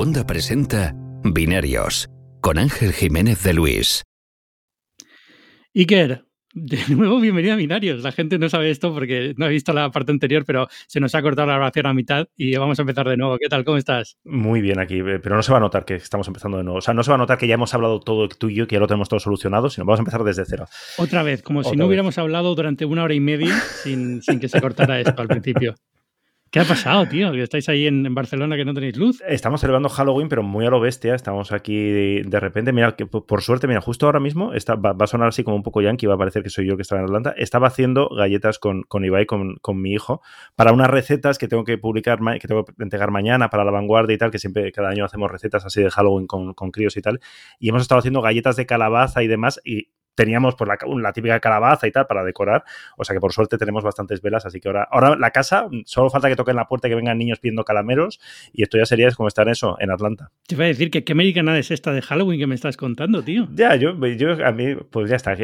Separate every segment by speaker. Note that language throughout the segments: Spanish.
Speaker 1: Segunda presenta Binarios con Ángel Jiménez de Luis.
Speaker 2: Iker, de nuevo bienvenido a Binarios. La gente no sabe esto porque no ha visto la parte anterior, pero se nos ha cortado la grabación a mitad y vamos a empezar de nuevo. ¿Qué tal? ¿Cómo estás?
Speaker 3: Muy bien aquí, eh, pero no se va a notar que estamos empezando de nuevo. O sea, no se va a notar que ya hemos hablado todo tú y yo, que ya lo tenemos todo solucionado, sino vamos a empezar desde cero.
Speaker 2: Otra vez, como si no hubiéramos hablado durante una hora y media sin, sin que se cortara esto al principio. ¿Qué ha pasado, tío? Que estáis ahí en, Barcelona que no tenéis luz.
Speaker 3: Estamos celebrando Halloween, pero muy a lo bestia. Estamos aquí de, repente. Mira, que por suerte, mira, justo ahora mismo está, va, a sonar así como un poco yankee, va a parecer que soy yo que estaba en Atlanta. Estaba haciendo galletas con, con Ibai, con, con, mi hijo, para unas recetas que tengo que publicar, que tengo que entregar mañana para la vanguardia y tal, que siempre cada año hacemos recetas así de Halloween con, con críos y tal. Y hemos estado haciendo galletas de calabaza y demás. Y teníamos pues la, típica calabaza y tal para decorar. O sea que por suerte tenemos bastantes velas, así que ahora, ahora la casa, solo falta que toquen la puerta y que vengan niños pidiendo calameros y esto ya sería como estar eso en Atlanta.
Speaker 2: Te iba a decir que qué americana es esta de Halloween que me estás contando, tío.
Speaker 3: Ya, yo, yo a mí, pues ya está.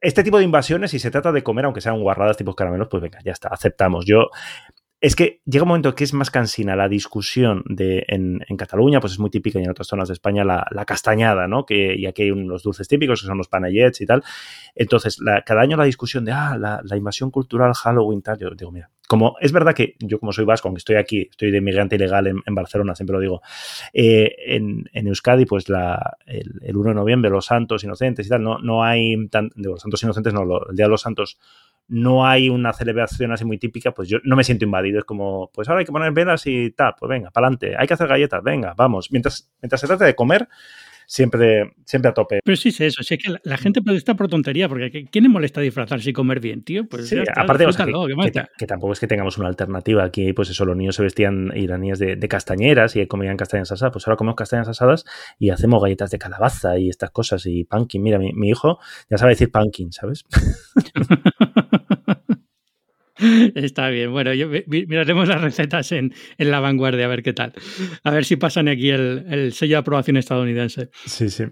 Speaker 3: Este tipo de invasiones, si se trata de comer, aunque sean guarradas tipo caramelos, pues venga, ya está, aceptamos. Yo es que llega un momento que es más cansina la discusión de en, Cataluña, pues es muy típica y en otras zonas de España la, castañada, ¿no? Que, y aquí hay unos dulces típicos que son los panayets y tal. Entonces, cada año la discusión de, ah, la, invasión cultural, Halloween, tal, yo digo, mira, como es verdad que yo como soy vasco, aunque estoy aquí, estoy de inmigrante ilegal en, Barcelona, siempre lo digo, eh, en, Euskadi, pues la, el, 1 de noviembre, los santos inocentes y tal, no, no hay, tan, digo, los santos inocentes no, el Día de los Santos no hay una celebración así muy típica, pues yo no me siento invadido. Es como, pues ahora hay que poner velas y tal, pues venga, para adelante. Hay que hacer galletas, venga, vamos. Mientras, mientras se trata de comer, siempre, siempre a tope.
Speaker 2: Pero sí es eso, es que la, gente protesta por tontería, porque ¿quién le molesta disfrazarse y comer bien, tío? Pues
Speaker 3: sí, aparte, que, tampoco es que tengamos una alternativa. Aquí, pues eso, los niños se vestían iraníes de, castañeras y comían castañas asadas. Pues ahora comemos castañas asadas y hacemos galletas de calabaza y estas cosas y pumpkin. Mira, mi, mi hijo ya sabe decir pumpkin, ¿sabes?
Speaker 2: Está bien. Bueno, yo, miraremos las recetas en, la vanguardia a ver qué tal. A ver si pasan aquí el, sello de aprobación estadounidense.
Speaker 3: Sí, sí.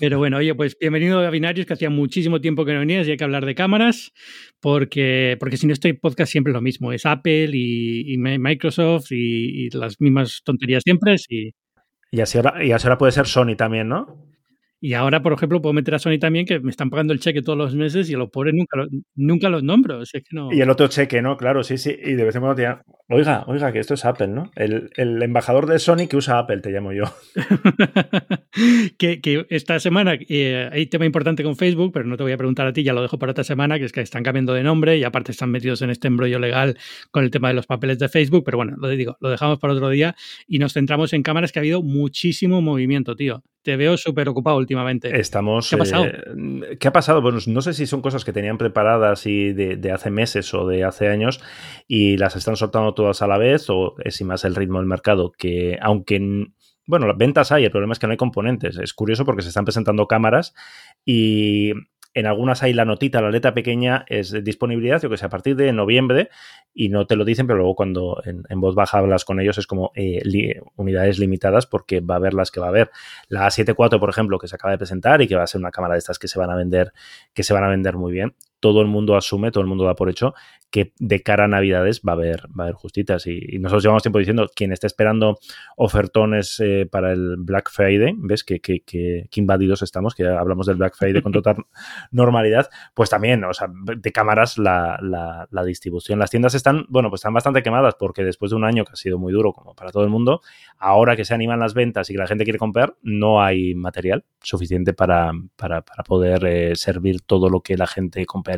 Speaker 2: Pero bueno, oye, pues bienvenido a Binarios, que hacía muchísimo tiempo que no venías y hay que hablar de cámaras, porque, porque si no estoy podcast siempre lo mismo. Es Apple y, Microsoft y, las mismas tonterías siempre. Y,
Speaker 3: y, así ahora, y así ahora puede ser Sony también, ¿no?
Speaker 2: Y ahora, por ejemplo, puedo meter a Sony también, que me están pagando el cheque todos los meses y a los pobres nunca, nunca los nombro. es que no...
Speaker 3: Y el otro cheque, ¿no? Claro, sí, sí. Y de vez en cuando te llaman, oiga, oiga, que esto es Apple, ¿no? El, embajador de Sony que usa Apple, te llamo yo.
Speaker 2: que, esta semana eh, hay tema importante con Facebook, pero no te voy a preguntar a ti, ya lo dejo para otra semana, que es que están cambiando de nombre y aparte están metidos en este embrollo legal con el tema de los papeles de Facebook, pero bueno, lo digo, lo dejamos para otro día y nos centramos en cámaras que ha habido muchísimo movimiento, tío. Te veo súper ocupado últimamente.
Speaker 3: Estamos.
Speaker 2: ¿Qué ha pasado?
Speaker 3: Eh, ¿Qué ha pasado? Bueno, no sé si son cosas que tenían preparadas y de, hace meses o de hace años y las están soltando todas a la vez o es y más el ritmo del mercado que, aunque. Bueno, las ventas hay, el problema es que no hay componentes. Es curioso porque se están presentando cámaras y en algunas hay la notita, la letra pequeña es disponibilidad, yo que sé, a partir de noviembre, y no te lo dicen, pero luego cuando en, voz baja hablas con ellos es como eh, unidades limitadas porque va a haber las que va a haber. La A74, por ejemplo, que se acaba de presentar y que va a ser una cámara de estas que se van a vender, que se van a vender muy bien todo el mundo asume, todo el mundo da por hecho que de cara a Navidades va a haber, va a haber justitas. Y, nosotros llevamos tiempo diciendo, quien esté esperando ofertones eh, para el Black Friday, ¿ves? Que, que, que, invadidos estamos, que hablamos del Black Friday con total normalidad, pues también, o sea, de cámaras la, la, distribución. Las tiendas están, bueno, pues están bastante quemadas porque después de un año que ha sido muy duro como para todo el mundo, ahora que se animan las ventas y que la gente quiere comprar, no hay material suficiente para, para, poder eh, servir todo lo que la gente compra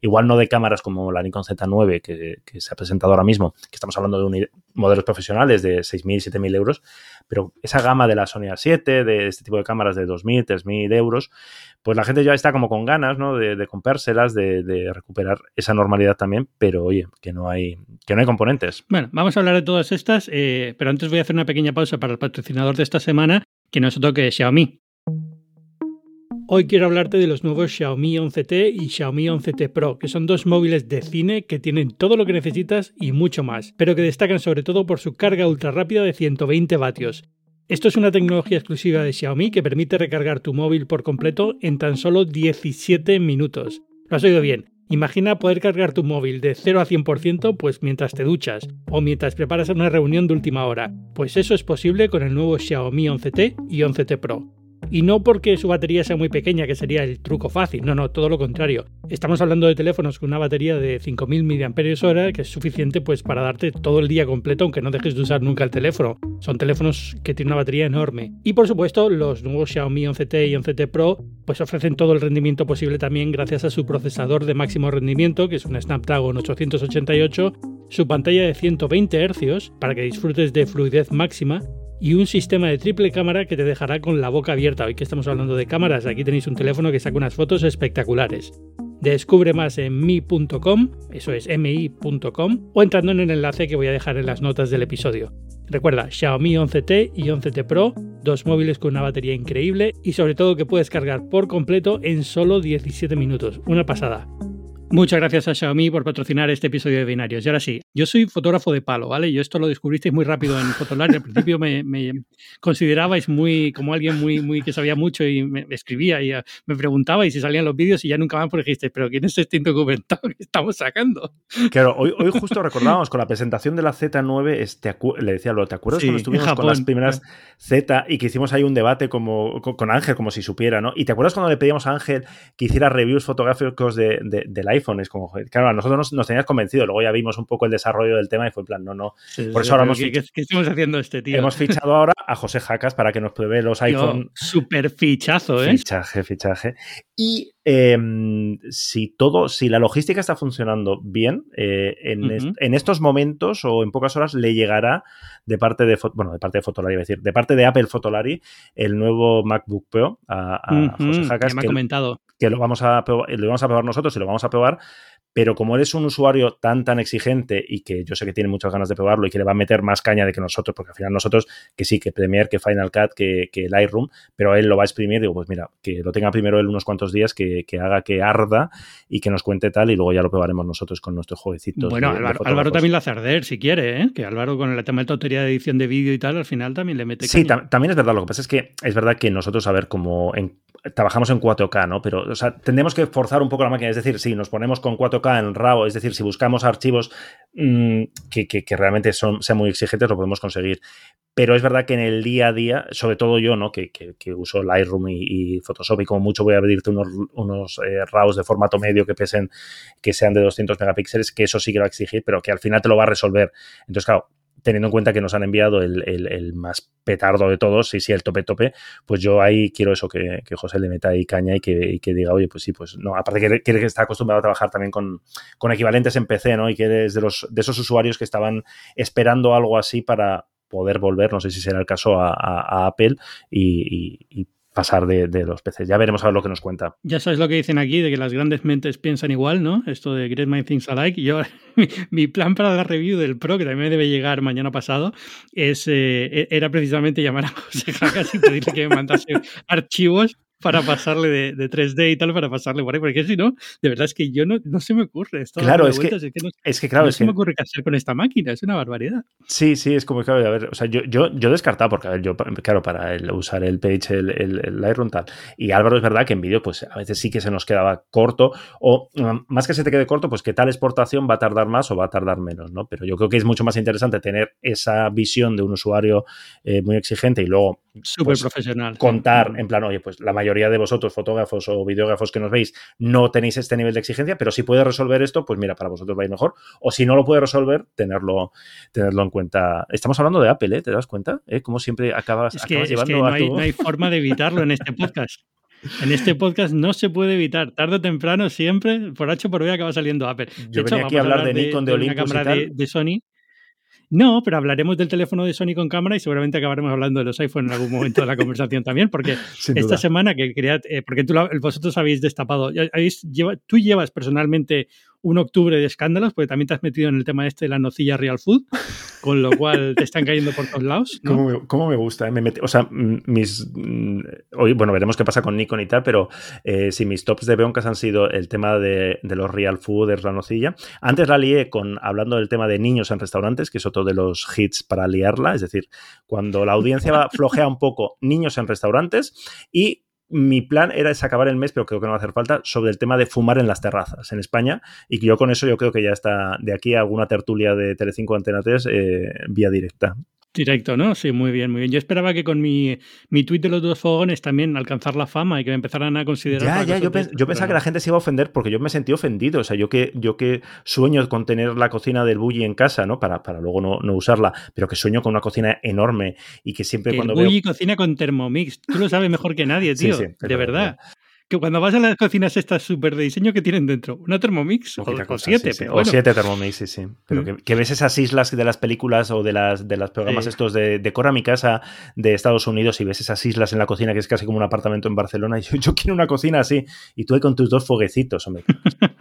Speaker 3: Igual no de cámaras como la Nikon Z9 que, se ha presentado ahora mismo, que estamos hablando de modelos profesionales de 6.000, 7.000 euros, pero esa gama de la Sony A7, de este tipo de cámaras de 2.000, 3.000 euros, pues la gente ya está como con ganas ¿no? de, comprárselas, de, recuperar esa normalidad también, pero oye, que no hay, que no hay componentes.
Speaker 2: Bueno, vamos a hablar de todas estas, eh, pero antes voy a hacer una pequeña pausa para el patrocinador de esta semana, que no es otro que Xiaomi. Hoy quiero hablarte de los nuevos Xiaomi 11T y Xiaomi 11T Pro, que son dos móviles de cine que tienen todo lo que necesitas y mucho más, pero que destacan sobre todo por su carga ultra rápida de 120 vatios. Esto es una tecnología exclusiva de Xiaomi que permite recargar tu móvil por completo en tan solo 17 minutos. Lo has oído bien, Imagina poder cargar tu móvil de 0 a 100% pues mientras te duchas o mientras preparas una reunión de última hora. Pues eso es posible con el nuevo Xiaomi 11T y 11T Pro. Y no porque su batería sea muy pequeña, que sería el truco fácil, no, no, todo lo contrario. Estamos hablando de teléfonos con una batería de 5.000 mAh, que es suficiente pues para darte todo el día completo, aunque no dejes de usar nunca el teléfono. Son teléfonos que tienen una batería enorme. Y por supuesto, los nuevos Xiaomi 11T y 11T Pro pues ofrecen todo el rendimiento posible también gracias a su procesador de máximo rendimiento, que es un Snapdragon 888, su pantalla de 120 Hz para que disfrutes de fluidez máxima y un sistema de triple cámara que te dejará con la boca abierta. Hoy que estamos hablando de cámaras, aquí tenéis un teléfono que saca unas fotos espectaculares. Descubre más en mi.com, eso es mi.com, o entrando en el enlace que voy a dejar en las notas del episodio. Recuerda, Xiaomi 11T y 11T Pro, dos móviles con una batería increíble y sobre todo que puedes cargar por completo en solo 17 minutos. Una pasada. Muchas gracias a Xiaomi por patrocinar este episodio de Binarios. Y ahora sí, yo soy fotógrafo de palo, ¿vale? Yo esto lo descubristeis muy rápido en Fotolari. Al principio me, considerabais muy como alguien muy, muy que sabía mucho y me, escribía y me preguntaba y si salían los vídeos y ya nunca más porque dijiste, pero ¿quién es este indocumentado que estamos sacando?
Speaker 3: Claro, hoy, hoy justo recordábamos con la presentación de la Z9, este, le decía, ¿te acuerdas cuando estuvimos con las primeras Z y que hicimos ahí un debate como, con, Ángel, como si supiera, ¿no? Y te acuerdas cuando le pedíamos a Ángel que hiciera reviews fotográficos de, de, del iPhone? Es como, claro, a nosotros nos, tenías convencido, luego ya vimos un poco el desarrollo del tema y fue en plan, no, no.
Speaker 2: Por eso ahora hemos ¿qué, estamos haciendo este tío?
Speaker 3: Hemos fichado ahora a José Jacas para que nos pruebe los iPhone.
Speaker 2: Súper fichazo, ¿eh?
Speaker 3: Fichaje, fichaje. Y em, si todo, si la logística está funcionando bien, eh, en, estos momentos o en pocas horas le llegará de parte de, bueno, de parte de Fotolari, decir, de parte de Apple Fotolari, el nuevo MacBook Pro a, José Jacas.
Speaker 2: Que me ha comentado
Speaker 3: que lo vamos a lo vamos a probar nosotros y lo vamos a probar pero como eres un usuario tan, tan exigente y que yo sé que tiene muchas ganas de probarlo y que le va a meter más caña de que nosotros, porque al final nosotros, que sí, que Premiere, que Final Cut, que, que Lightroom, pero él lo va a exprimir, digo, pues mira, que lo tenga primero él unos cuantos días, que, haga que arda y que nos cuente tal y luego ya lo probaremos nosotros con nuestros jueguecitos.
Speaker 2: Bueno, Álvaro, también lo hace arder, si quiere, ¿eh? que Álvaro con el tema de de edición de vídeo y tal, al final también le mete
Speaker 3: Sí, también es verdad, lo que pasa es que es verdad que nosotros, a ver, como trabajamos en 4K, ¿no? Pero, o sea, tendremos que forzar un poco la máquina, es decir, si nos ponemos con 4K en RAW, es decir, si buscamos archivos mm, que, realmente son, sean muy exigentes, lo podemos conseguir. Pero es verdad que en el día a día, sobre todo yo, ¿no? Que, uso Lightroom y, Photoshop y como mucho voy a pedirte unos, unos eh, RAWs de formato medio que pesen, que sean de 200 megapíxeles, que eso sí que va a exigir, pero que al final te lo va a resolver. Entonces, claro, teniendo en cuenta que nos han enviado el, más petardo de todos, y si el tope tope, pues yo ahí quiero eso, que, José le meta ahí caña y que, diga, oye, pues sí, pues no, aparte que que está acostumbrado a trabajar también con, equivalentes en PC, ¿no? Y que es de, los, de esos usuarios que estaban esperando algo así para poder volver, no sé si será el caso, a, Apple y pasar de, los peces. Ya veremos a ver lo que nos cuenta.
Speaker 2: Ya sabes lo que dicen aquí, de que las grandes mentes piensan igual, ¿no? Esto de Great Mind Things Alike. Yo, mi, plan para la review del Pro, que también debe llegar mañana pasado, es, eh, era precisamente llamar a José Jacas y pedirle que me mandase archivos para pasarle de, 3D y tal, para pasarle por ahí, porque si no, de verdad es que yo no, no se me ocurre.
Speaker 3: Esto claro, es que, es que, claro,
Speaker 2: no se me ocurre qué hacer con esta máquina, es una barbaridad.
Speaker 3: Sí, sí, es como que, a ver, o sea, yo, yo, yo descartaba, porque, a ver, yo, claro, para usar el Page, el, el, Lightroom tal, y Álvaro es verdad que en vídeo, pues a veces sí que se nos quedaba corto, o mm, más que se te quede corto, pues que tal exportación va a tardar más o va a tardar menos, ¿no? Pero yo creo que es mucho más interesante tener esa visión de un usuario eh, muy exigente y luego
Speaker 2: Súper pues, profesional.
Speaker 3: Contar, en plan, oye, pues la mayoría de vosotros, fotógrafos o videógrafos que nos veis, no tenéis este nivel de exigencia, pero si puede resolver esto, pues mira, para vosotros va a ir mejor. O si no lo puede resolver, tenerlo, tenerlo en cuenta. Estamos hablando de Apple, ¿eh? ¿Te das cuenta? ¿Eh? Como siempre acabas, llevando
Speaker 2: no, hay, no hay forma de evitarlo en este podcast. En este podcast no se puede evitar. Tarde o temprano, siempre, por H por B, acaba saliendo Apple.
Speaker 3: Yo venía aquí a hablar, de, Nikon, de, Olympus
Speaker 2: de Sony no, pero hablaremos del teléfono de Sony con cámara y seguramente acabaremos hablando de los iPhone en algún momento de la conversación también, porque esta semana que quería, eh, porque tú, vosotros habéis destapado, habéis, tú llevas personalmente un octubre de escándalos, porque también te has metido en el tema este de la nocilla Real Food, con lo cual te están cayendo por todos lados.
Speaker 3: ¿Cómo, me, gusta? Eh? Me o sea, mis. Mm, hoy, bueno, veremos qué pasa con Nikon y tal, pero eh, si mis tops de Beoncas han sido el tema de, los Real Food, la nocilla. Antes la lié con hablando del tema de niños en restaurantes, que es otro de los hits para liarla, es decir, cuando la audiencia flojea un poco, niños en restaurantes y mi plan era acabar el mes, pero creo que no va a hacer falta, sobre el tema de fumar en las terrazas en España. Y yo con eso yo creo que ya está de aquí a alguna tertulia de Telecinco Antena 3 eh, vía directa.
Speaker 2: Directo, ¿no? Sí, muy bien, muy bien. Yo esperaba que con mi, mi tweet de los dos fogones también alcanzar la fama y que me empezaran a considerar.
Speaker 3: Ya, ya, yo, yo pensaba que la gente se iba a ofender porque yo me sentí ofendido. O sea, yo que, yo que sueño con tener la cocina del bully en casa, ¿no? Para, para luego no, no, usarla, pero que sueño con una cocina enorme y que siempre cuando
Speaker 2: el bully cocina con Thermomix. Tú lo sabes mejor que nadie, tío. Sí, sí, de verdad que cuando vas a las cocinas estas súper de diseño que tienen dentro, una Thermomix o, siete.
Speaker 3: O siete Thermomix, sí, sí. Pero mm. que, ves esas islas de las películas o de las, de los programas estos de Decora mi casa de Estados Unidos y ves esas islas en la cocina que es casi como un apartamento en Barcelona y yo, yo quiero una cocina así y tú ahí con tus dos foguecitos, hombre.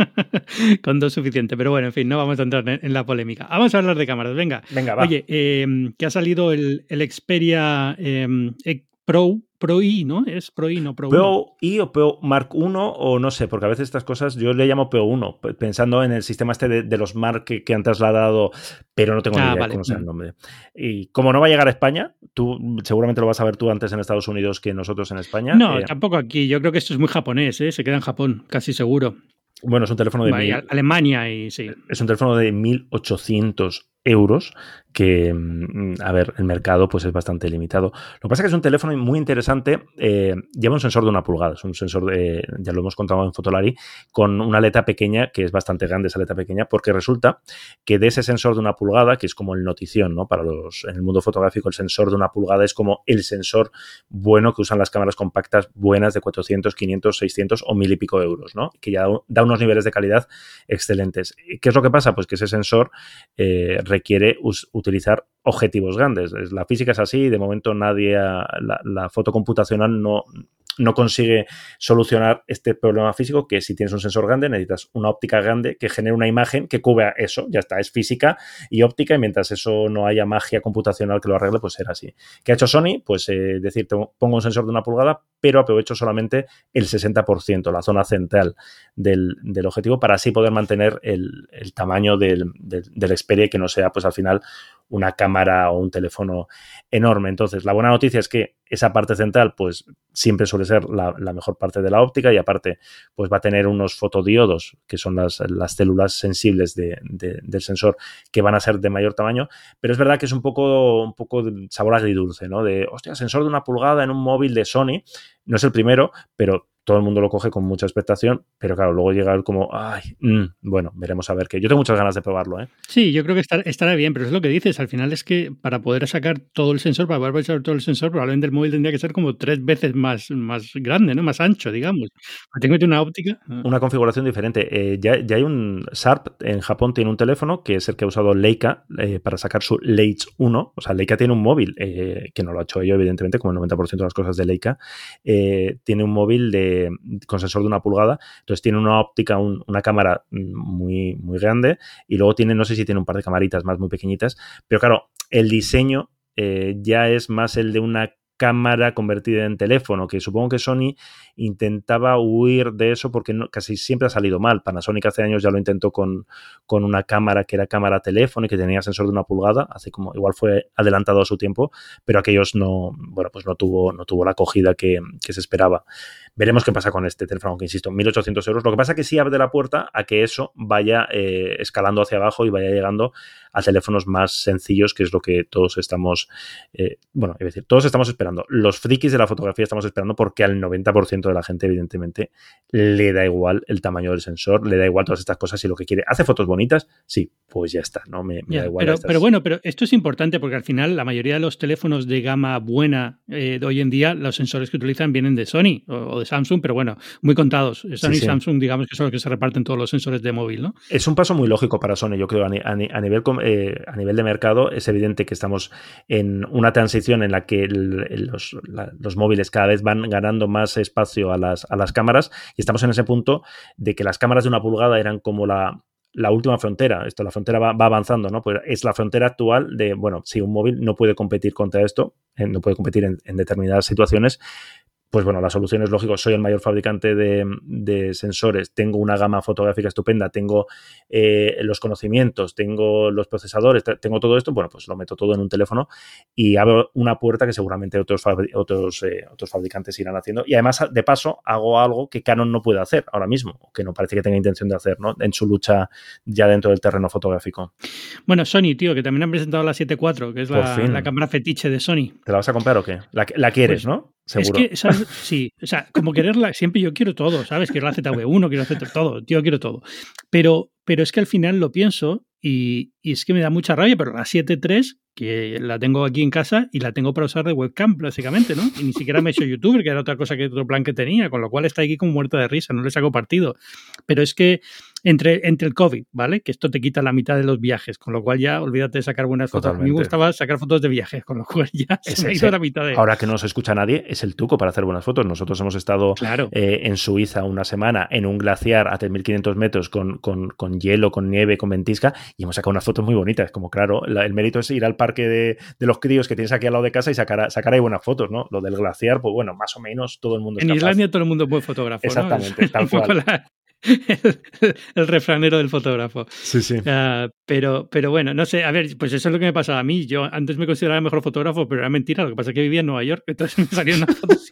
Speaker 2: con dos suficiente, pero bueno, en fin, no vamos a entrar en, la polémica. Vamos a hablar de cámaras, venga.
Speaker 3: Venga, va.
Speaker 2: Oye, eh, que ha salido el, el Xperia eh, Pro, Pro I, ¿no? Es Pro I, no Pro,
Speaker 3: Pro I o Pro Mark 1 o no sé, porque a veces estas cosas yo le llamo Pro 1, pensando en el sistema este de, los Mark que, han trasladado, pero no tengo ni ah, idea de cómo sea el mm. nombre. Y como no va a llegar a España, tú seguramente lo vas a ver tú antes en Estados Unidos que nosotros en España.
Speaker 2: No, eh, tampoco aquí. Yo creo que esto es muy japonés, ¿eh? se queda en Japón, casi seguro.
Speaker 3: Bueno, es un teléfono de...
Speaker 2: Alemania y sí.
Speaker 3: Es un teléfono de 1800 euros que, mm, a ver, el mercado pues es bastante limitado. Lo que pasa es que es un teléfono muy interesante, eh, lleva un sensor de una pulgada, es un sensor, de, ya lo hemos contado en Fotolari, con una aleta pequeña, que es bastante grande esa aleta pequeña, porque resulta que de ese sensor de una pulgada, que es como el notición, ¿no? Para los, en el mundo fotográfico el sensor de una pulgada es como el sensor bueno que usan las cámaras compactas buenas de 400, 500, 600 o mil y pico euros, ¿no? Que ya da unos niveles de calidad excelentes. ¿Qué es lo que pasa? Pues que ese sensor eh, requiere utilizar objetivos grandes. La física es así, de momento nadie, la, la foto computacional no, no consigue solucionar este problema físico que si tienes un sensor grande necesitas una óptica grande que genere una imagen que cubra eso, ya está, es física y óptica y mientras eso no haya magia computacional que lo arregle, pues será así. ¿Qué ha hecho Sony? Pues eh, decir, pongo un sensor de una pulgada, pero aprovecho solamente el 60%, la zona central del, objetivo, para así poder mantener el, tamaño del, del, del Xperia que no sea, pues al final, una cámara o un teléfono enorme. Entonces, la buena noticia es que esa parte central, pues siempre suele ser la, mejor parte de la óptica y aparte, pues va a tener unos fotodiodos, que son las, células sensibles del sensor, que van a ser de mayor tamaño. Pero es verdad que es un poco, un poco de sabor agridulce, ¿no? De, hostia, sensor de una pulgada en un móvil de Sony. No es el primero, pero todo el mundo lo coge con mucha expectación, pero claro, luego llega como, ay, mm, bueno, veremos a ver qué. Yo tengo muchas ganas de probarlo, ¿eh?
Speaker 2: Sí, yo creo que estará bien, pero es lo que dices, al final es que para poder sacar todo el sensor, para poder sacar todo el sensor, probablemente el móvil tendría que ser como tres veces más, más grande, ¿no? Más ancho, digamos. Tengo que tener una óptica.
Speaker 3: Ah. Una configuración diferente. Eh, ya, hay un Sharp en Japón, tiene un teléfono que es el que ha usado Leica eh, para sacar su Leitz 1. O sea, Leica tiene un móvil, eh, que no lo ha hecho yo, evidentemente, como el 90% de las cosas de Leica. tiene un móvil de con sensor de una pulgada. Entonces tiene una óptica, una cámara muy, muy grande y luego tiene, no sé si tiene un par de camaritas más muy pequeñitas, pero claro, el diseño eh, ya es más el de una cámara convertida en teléfono, que supongo que Sony intentaba huir de eso porque casi siempre ha salido mal. Panasonic hace años ya lo intentó con, con, una cámara que era cámara teléfono y que tenía sensor de una pulgada, hace como igual fue adelantado a su tiempo, pero aquellos no, bueno, pues no tuvo, no tuvo la acogida que se esperaba. Veremos qué pasa con este teléfono, aunque insisto, 1.800 euros. Lo que pasa es que sí abre la puerta a que eso vaya eh, escalando hacia abajo y vaya llegando a teléfonos más sencillos, que es lo que todos estamos, eh, bueno, es decir, todos estamos esperando. Los frikis de la fotografía estamos esperando porque al 90% de la gente, evidentemente, le da igual el tamaño del sensor, le da igual todas estas cosas y lo que quiere. ¿Hace fotos bonitas? Sí, pues ya está, ¿no? Me, da igual.
Speaker 2: Pero, bueno, pero esto es importante porque al final la mayoría de los teléfonos de gama buena eh, de hoy en día, los sensores que utilizan vienen de Sony o, de Samsung, pero bueno, muy contados. Sony y Samsung, digamos que son los que se reparten todos los sensores de móvil, ¿no?
Speaker 3: Es un paso muy lógico para Sony, yo creo, a, nivel, eh, a nivel de mercado. Es evidente que estamos en una transición en la que los, los, móviles cada vez van ganando más espacio a las, a las cámaras y estamos en ese punto de que las cámaras de una pulgada eran como la, la última frontera. Esto, la frontera va, avanzando, ¿no? Pues es la frontera actual de, bueno, si un móvil no puede competir contra esto, eh, no puede competir en, determinadas situaciones, pues bueno, la solución es lógico, soy el mayor fabricante de, sensores, tengo una gama fotográfica estupenda, tengo eh, los conocimientos, tengo los procesadores, tengo todo esto, bueno, pues lo meto todo en un teléfono y abro una puerta que seguramente otros, otros, eh, otros fabricantes irán haciendo. Y además, de paso, hago algo que Canon no puede hacer ahora mismo, que no parece que tenga intención de hacer, ¿no? En su lucha ya dentro del terreno fotográfico.
Speaker 2: Bueno, Sony, tío, que también han presentado la 7.4, que es la, cámara fetiche de Sony.
Speaker 3: ¿Te la vas a comprar o qué? La, quieres, pues ¿no?
Speaker 2: Seguro. Es que, sí, o sea, como quererla, siempre yo quiero todo, ¿sabes? Quiero la ZV1, quiero hacer todo, tío, quiero todo. Pero, pero es que al final lo pienso y, y es que me da mucha rabia, pero la 7.3 que la tengo aquí en casa y la tengo para usar de webcam, básicamente, ¿no? Y ni siquiera me he hecho youtuber, que era otra cosa que otro plan que tenía, con lo cual está aquí como muerta de risa, no le saco partido. Pero es que entre, entre el COVID, ¿vale? Que esto te quita la mitad de los viajes, con lo cual ya olvídate de sacar buenas fotos. A mí me gustaba sacar fotos de viajes, con lo cual ya se me ha ido la mitad de...
Speaker 3: Ahora que no se escucha nadie, es el truco para hacer buenas fotos. Nosotros hemos estado eh, en Suiza una semana en un glaciar a 3.500 metros con, con, con, hielo, con nieve, con ventisca y hemos sacado unas fotos muy bonitas. Como claro, el mérito es ir al parque de, de, los críos que tienes aquí al lado de casa y sacar, sacar ahí buenas fotos, ¿no? Lo del glaciar, pues bueno, más o menos todo el mundo.
Speaker 2: En Islandia todo el mundo es buen fotógrafo.
Speaker 3: Exactamente, tal cual.
Speaker 2: el, refranero del fotógrafo.
Speaker 3: Sí, sí.
Speaker 2: Ah, pero, pero bueno, no sé, a ver, pues eso es lo que me pasaba a mí. Yo antes me consideraba el mejor fotógrafo, pero era mentira. Lo que pasa es que vivía en Nueva York, entonces me salían unas fotos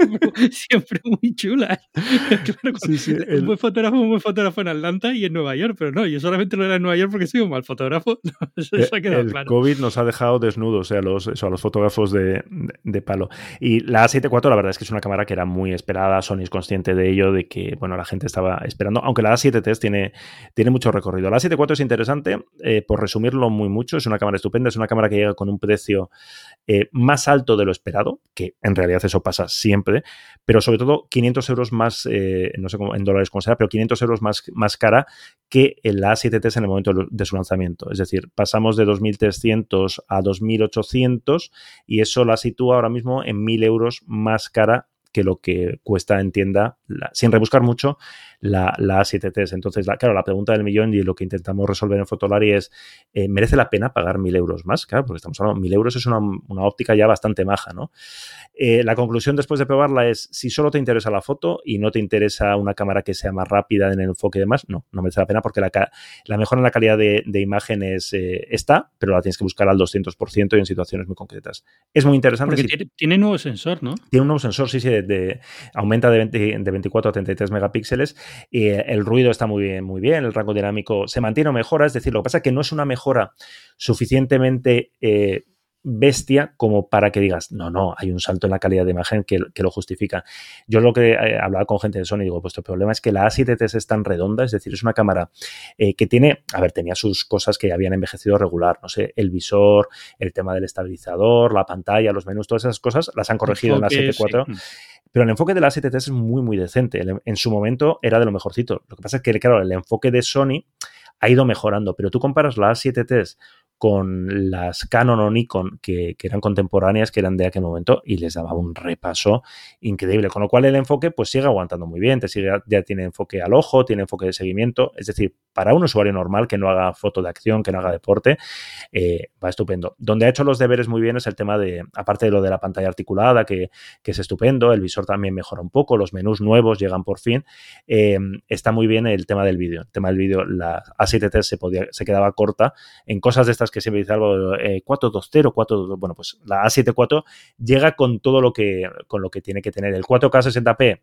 Speaker 2: siempre, muy chulas. Claro, sí, sí, un buen fotógrafo, un buen fotógrafo en Atlanta y en Nueva York, pero no, yo solamente lo era en Nueva York porque soy un mal fotógrafo. eso,
Speaker 3: ha quedado el COVID nos ha dejado desnudos, sea, a los, a los fotógrafos de, de, palo. Y la A74, la verdad es que es una cámara que era muy esperada. Sony es consciente de ello, de que, bueno, la gente estaba esperando, aunque la A7 tiene, tiene mucho recorrido. La A74 es interesante, eh, por resumirlo muy mucho, es una cámara estupenda, es una cámara que llega con un precio eh, más alto de lo esperado, que en realidad eso pasa siempre, pero sobre todo 500 euros más, eh, no sé cómo, en dólares cómo será, pero 500 euros más, más cara que la A7T en el momento de su lanzamiento. Es decir, pasamos de 2.300 a 2.800 y eso la sitúa ahora mismo en 1.000 euros más cara que lo que cuesta en tienda, sin rebuscar mucho, la, la A7T. Entonces, claro, la pregunta del millón y lo que intentamos resolver en Fotolari es, eh, ¿merece la pena pagar mil euros más? Claro, porque estamos hablando, mil euros es una, óptica ya bastante maja, ¿no? Eh, la conclusión después de probarla es, si solo te interesa la foto y no te interesa una cámara que sea más rápida en el enfoque y demás, no, no merece la pena porque la, la mejora en la calidad de, imágenes eh, está, pero la tienes que buscar al 200% y en situaciones muy concretas. Es muy interesante.
Speaker 2: Porque tiene, tiene, nuevo sensor, ¿no?
Speaker 3: Tiene un nuevo sensor, sí, sí, de, aumenta de, de 24 a 33 megapíxeles y el ruido está muy bien, muy bien, el rango dinámico se mantiene o mejora, es decir, lo que pasa es que no es una mejora suficientemente eh, bestia como para que digas, no, no, hay un salto en la calidad de imagen que, lo justifica. Yo lo que eh, hablaba con gente de Sony, digo, pues el problema es que la A7 es tan redonda, es decir, es una cámara eh, que tiene, a ver, tenía sus cosas que habían envejecido regular, no sé, el visor, el tema del estabilizador, la pantalla, los menús, todas esas cosas las han corregido en la 7.4. Pero el enfoque de la A7 es muy, muy decente. En su momento era de lo mejorcito. Lo que pasa es que, claro, el enfoque de Sony ha ido mejorando, pero tú comparas la A7 con las Canon o Nikon que, eran contemporáneas, que eran de aquel momento, y les daba un repaso increíble. Con lo cual el enfoque pues sigue aguantando muy bien, te sigue, ya tiene enfoque al ojo, tiene enfoque de seguimiento, es decir, para un usuario normal que no haga foto de acción, que no haga deporte, eh, va estupendo. Donde ha hecho los deberes muy bien es el tema de, aparte de lo de la pantalla articulada, que, es estupendo, el visor también mejora un poco, los menús nuevos llegan por fin, eh, está muy bien el tema del vídeo. El tema del vídeo, la A7T se, podía, se quedaba corta en cosas de estas que siempre dice algo eh, 420, 422. Bueno, pues la A74 llega con todo lo que, con lo que tiene que tener. El 4K 60p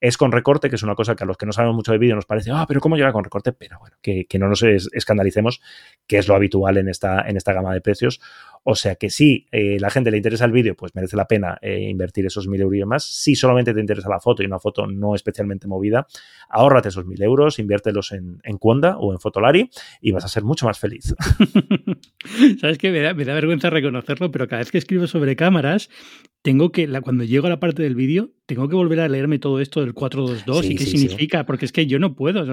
Speaker 3: es con recorte, que es una cosa que a los que no sabemos mucho de vídeo nos parece, ah, pero ¿cómo llega con recorte? Pero bueno, que, no nos escandalicemos, que es lo habitual en esta, en esta gama de precios. O sea que si eh, la gente le interesa el vídeo, pues merece la pena eh, invertir esos mil euros más. Si solamente te interesa la foto y una foto no especialmente movida, ahórrate esos mil euros, inviértelos en, en o en Fotolari y vas a ser mucho más feliz.
Speaker 2: ¿Sabes qué? Me da, me da vergüenza reconocerlo, pero cada vez que escribo sobre cámaras, tengo que, la, cuando llego a la parte del vídeo, tengo que volver a leerme todo esto del 422 y qué significa, porque es que yo no puedo,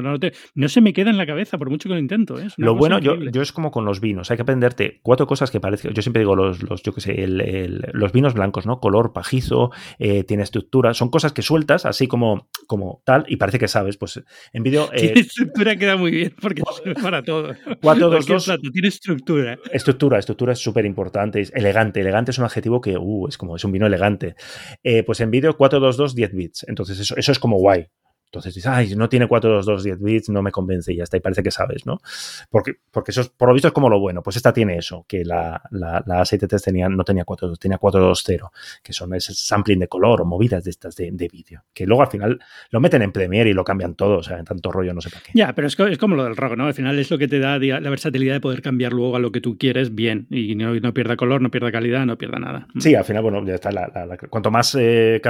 Speaker 2: no, se me queda en la cabeza por mucho que lo intento. ¿eh?
Speaker 3: Lo bueno, yo, yo, es como con los vinos, hay que aprenderte cuatro cosas que parecen, yo siempre digo los, los yo qué sé, los vinos blancos, ¿no? Color, pajizo, eh, tiene estructura, son cosas que sueltas así como, como tal y parece que sabes, pues en vídeo...
Speaker 2: Eh, estructura queda muy bien porque es para todo.
Speaker 3: 422
Speaker 2: tiene estructura.
Speaker 3: Estructura, estructura es súper importante, es elegante, elegante es un adjetivo que, uh, es como, es un vino fino, elegante. Eh, pues en vídeo 422 10 bits. Entonces eso, eso es como guay. Entonces dices, ay, no tiene 422 10 bits, no me convence y ya está, y parece que sabes, ¿no? Porque, porque eso, es, por lo visto, es como lo bueno. Pues esta tiene eso, que la, la, la A7 tenía, no tenía 422, tenía 420, que son ese sampling de color o movidas de estas de, de vídeo. Que luego al final lo meten en Premiere y lo cambian todo, o sea, en tanto rollo no sé para qué.
Speaker 2: Ya, pero es, es como lo del rock, ¿no? Al final es lo que te da la versatilidad de poder cambiar luego a lo que tú quieres bien y no, no pierda color, no pierda calidad, no pierda nada.
Speaker 3: Sí, al final, bueno, ya está. La, cuanto más eh,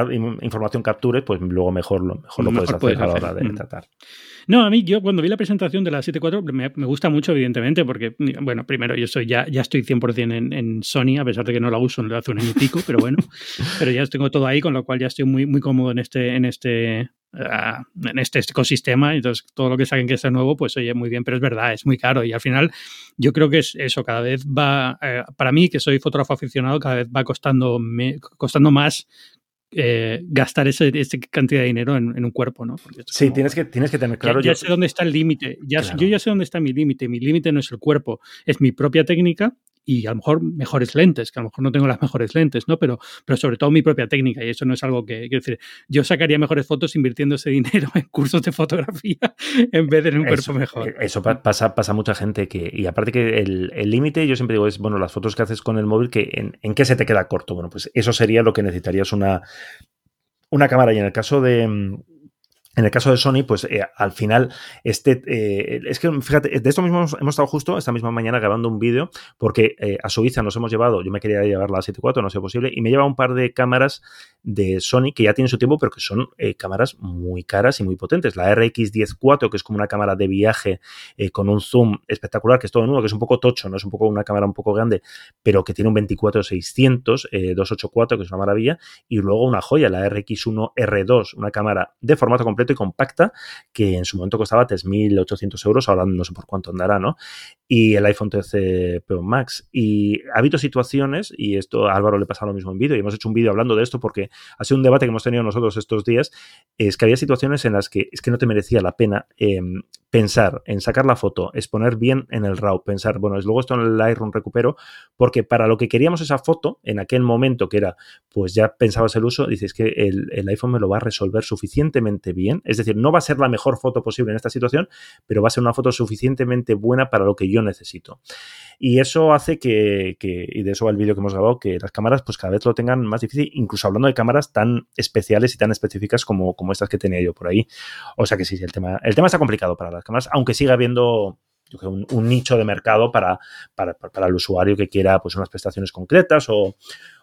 Speaker 3: información captures, pues luego mejor lo, mejor lo mejor puedes hacer puedes a la hora de mm. tratar.
Speaker 2: No, a mí yo cuando vi la presentación de la 7.4 me, me gusta mucho, evidentemente, porque, bueno, primero yo soy ya, ya estoy 100% en, en Sony, a pesar de que no la uso hace un año y pico, pero bueno, pero ya tengo todo ahí, con lo cual ya estoy muy, muy cómodo en este, en este, Uh, en este ecosistema. Entonces, todo lo que saquen que sea nuevo, pues oye, muy bien, pero es verdad, es muy caro. Y al final, yo creo que es eso, cada vez va, eh, para mí, que soy fotógrafo aficionado, cada vez va costando, me, costando más eh, gastar esa cantidad de dinero en, en un cuerpo, ¿no?
Speaker 3: Sí, como, tienes, que, tienes que tener claro.
Speaker 2: Ya, ya sé dónde está el límite. Ya, claro. Yo ya sé dónde está mi límite. Mi límite no es el cuerpo, es mi propia técnica y a lo mejor mejores lentes, que a lo mejor no tengo las mejores lentes, ¿no? Pero, pero sobre todo mi propia técnica, y eso no es algo que, quiero decir, yo sacaría mejores fotos invirtiendo ese dinero en cursos de fotografía en vez de en un
Speaker 3: eso,
Speaker 2: cuerpo mejor.
Speaker 3: Eh, Eso pasa, pasa mucha gente que, y aparte que el límite, yo siempre digo, es, bueno, las fotos que haces con el móvil, que en, ¿en qué se te queda corto? Bueno, pues eso sería lo que necesitarías una, una cámara, y en el caso de, en el caso de Sony, pues eh, al final, este, eh, es que fíjate, de esto mismo hemos, estado justo esta misma mañana grabando un vídeo, porque eh, a Suiza nos hemos llevado, yo me quería llevar la 7.4, no sé posible, y me lleva un par de cámaras de Sony que ya tienen su tiempo, pero que son eh, cámaras muy caras y muy potentes. La RX104, que es como una cámara de viaje eh, con un zoom espectacular, que es todo nuevo, que es un poco tocho, no es un poco una cámara un poco grande, pero que tiene un 24-600, eh, 284, que es una maravilla, y luego una joya, la RX1R2, una cámara de formato completo y compacta, que en su momento costaba 3.800 euros, ahora no sé por cuánto andará, ¿no? Y el iPhone 13 Pro Max. Y ha habido situaciones, y esto a Álvaro le pasa lo mismo en vídeo, y hemos hecho un vídeo hablando de esto porque ha sido un debate que hemos tenido nosotros estos días, es que había situaciones en las que es que no te merecía la pena eh, pensar en sacar la foto, exponer bien en el RAW, pensar, bueno, luego esto en el Lightroom recupero, porque para lo que queríamos esa foto, en aquel momento que era, pues ya pensabas el uso, dices que el, iPhone me lo va a resolver suficientemente bien, es decir, no va a ser la mejor foto posible en esta situación, pero va a ser una foto suficientemente buena para lo que yo necesito. Y eso hace que, que y de eso va el vídeo que hemos grabado, que las cámaras pues cada vez lo tengan más difícil, incluso hablando de cámaras tan especiales y tan específicas como, como estas que tenía yo por ahí. O sea que sí, el tema, el tema está complicado para las cámaras, aunque siga habiendo un, un, nicho de mercado para, para, para, el usuario que quiera pues, unas prestaciones concretas o,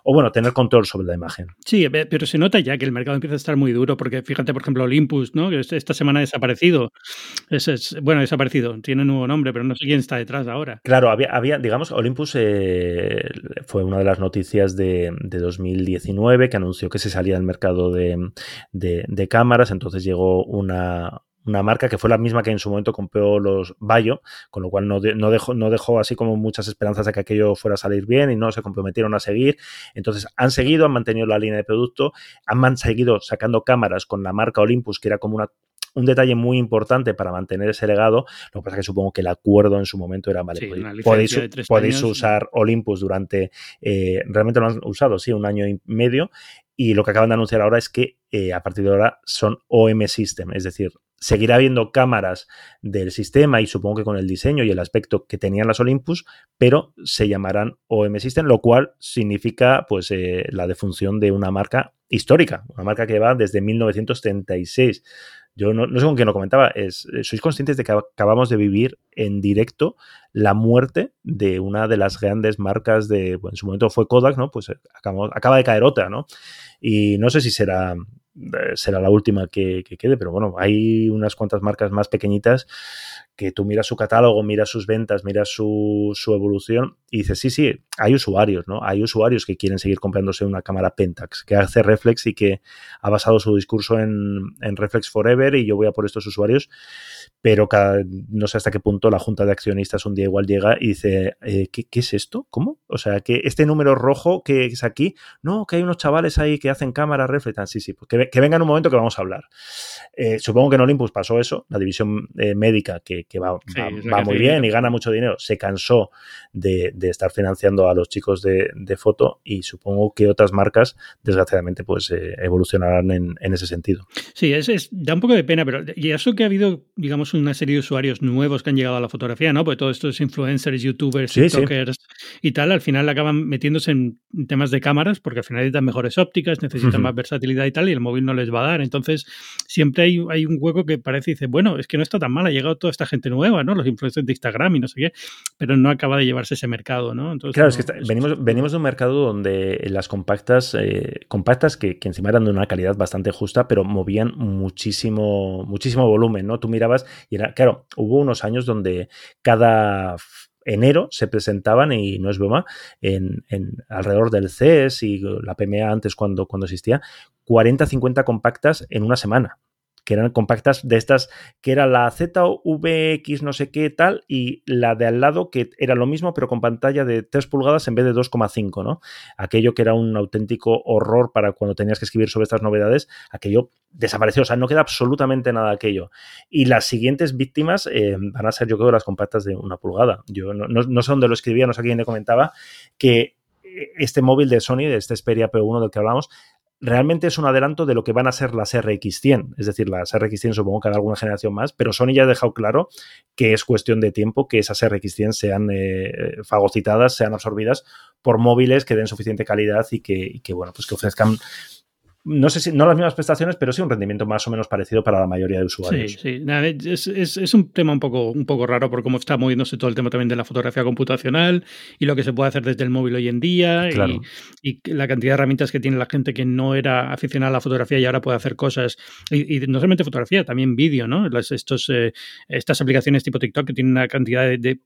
Speaker 3: o, bueno, tener control sobre la imagen.
Speaker 2: Sí, pero se nota ya que el mercado empieza a estar muy duro, porque fíjate, por ejemplo, Olympus, ¿no? que esta semana ha desaparecido. Es, es, bueno, desaparecido, tiene nuevo nombre, pero no sé quién está detrás ahora.
Speaker 3: Claro, había, había digamos, Olympus eh, fue una de las noticias de, de, 2019 que anunció que se salía del mercado de, de, de cámaras, entonces llegó una, una marca que fue la misma que en su momento compró los Bayo, con lo cual no, de, no, dejó, no dejó así como muchas esperanzas de que aquello fuera a salir bien y no se comprometieron a seguir. Entonces han seguido, han mantenido la línea de producto, han seguido sacando cámaras con la marca Olympus, que era como una un detalle muy importante para mantener ese legado. Lo que pasa es que supongo que el acuerdo en su momento era, vale, sí, podéis, podéis, podéis usar Olympus durante, eh, realmente lo han usado, sí, un año y medio. Y lo que acaban de anunciar ahora es que eh, a partir de ahora son OM System, es decir, seguirá habiendo cámaras del sistema y supongo que con el diseño y el aspecto que tenían las Olympus, pero se llamarán OM System, lo cual significa pues eh, la defunción de una marca histórica, una marca que va desde 1936. Yo no, sé con quién lo comentaba, es, ¿sois conscientes de que acabamos de vivir en directo la muerte de una de las grandes marcas de, bueno, en su momento fue Kodak, ¿no? Pues acabamos, acaba de caer otra, ¿no? Y no sé si será será la última que, que, quede, pero bueno, hay unas cuantas marcas más pequeñitas que tú miras su catálogo, miras sus ventas, miras su, su, evolución y dices, sí, sí, hay usuarios, ¿no? Hay usuarios que quieren seguir comprándose una cámara Pentax, que hace Reflex y que ha basado su discurso en, en Reflex Forever y yo voy a por estos usuarios, pero no sé hasta qué punto la junta de accionistas un día igual llega y dice, eh, ¿qué, ¿qué, es esto? ¿Cómo? O sea, que este número rojo que es aquí, no, que hay unos chavales ahí que hacen cámara reflex, ah, sí, sí, pues que, que venga en un momento que vamos a hablar. Eh, supongo que en Olympus pasó eso, la división eh, médica que, va, va, muy bien y gana mucho dinero, se cansó de, estar financiando a los chicos de, foto y supongo que otras marcas, desgraciadamente, pues eh, evolucionarán en, ese sentido.
Speaker 2: Sí, es, da un poco de pena, pero y eso que ha habido, digamos, una serie de usuarios nuevos que han llegado a la fotografía, ¿no? Porque todos estos influencers, youtubers, tiktokers y tal, al final acaban metiéndose en temas de cámaras porque al final necesitan mejores ópticas, necesitan más versatilidad y tal, y el móvil no les va a dar. Entonces, siempre hay, hay un hueco que parece y dice, bueno, es que no está tan mal, ha llegado toda esta gente nueva, ¿no? Los influencers de Instagram y no sé qué, pero no acaba de llevarse ese mercado, ¿no?
Speaker 3: Entonces, claro, es que venimos, venimos de un mercado donde las compactas, eh, compactas que, que, encima eran de una calidad bastante justa, pero movían muchísimo, muchísimo volumen, ¿no? Tú mirabas y era, claro, hubo unos años donde cada enero se presentaban, y no es broma, en, alrededor del CES y la PMA antes cuando, cuando existía, 40-50 compactas en una semana que eran compactas de estas, que era la ZVX no sé qué tal, y la de al lado que era lo mismo, pero con pantalla de 3 pulgadas en vez de 2,5, ¿no? Aquello que era un auténtico horror para cuando tenías que escribir sobre estas novedades, aquello desapareció, o sea, no queda absolutamente nada aquello. Y las siguientes víctimas eh, van a ser, yo creo, las compactas de una pulgada. Yo no, no sé dónde lo escribía, no sé a quién le comentaba, que eh, este móvil de Sony, de este Xperia P1 del que hablamos, realmente es un adelanto de lo que van a ser las RX100. Es decir, las RX100 supongo que habrá alguna generación más, pero Sony ya ha dejado claro que es cuestión de tiempo que esas RX100 sean eh, fagocitadas, sean absorbidas por móviles que den suficiente calidad y que, y que bueno, pues que ofrezcan no sé si no las mismas prestaciones, pero sí un rendimiento más o menos parecido para la mayoría de usuarios.
Speaker 2: Sí, sí. es, un tema un poco, un poco raro por cómo está moviéndose todo el tema también de la fotografía computacional y lo que se puede hacer desde el móvil hoy en día y, la cantidad de herramientas que tiene la gente que no era aficionada a la fotografía y ahora puede hacer cosas. Y, no solamente fotografía, también vídeo, ¿no? estos, eh, estas aplicaciones tipo TikTok que tienen una cantidad de,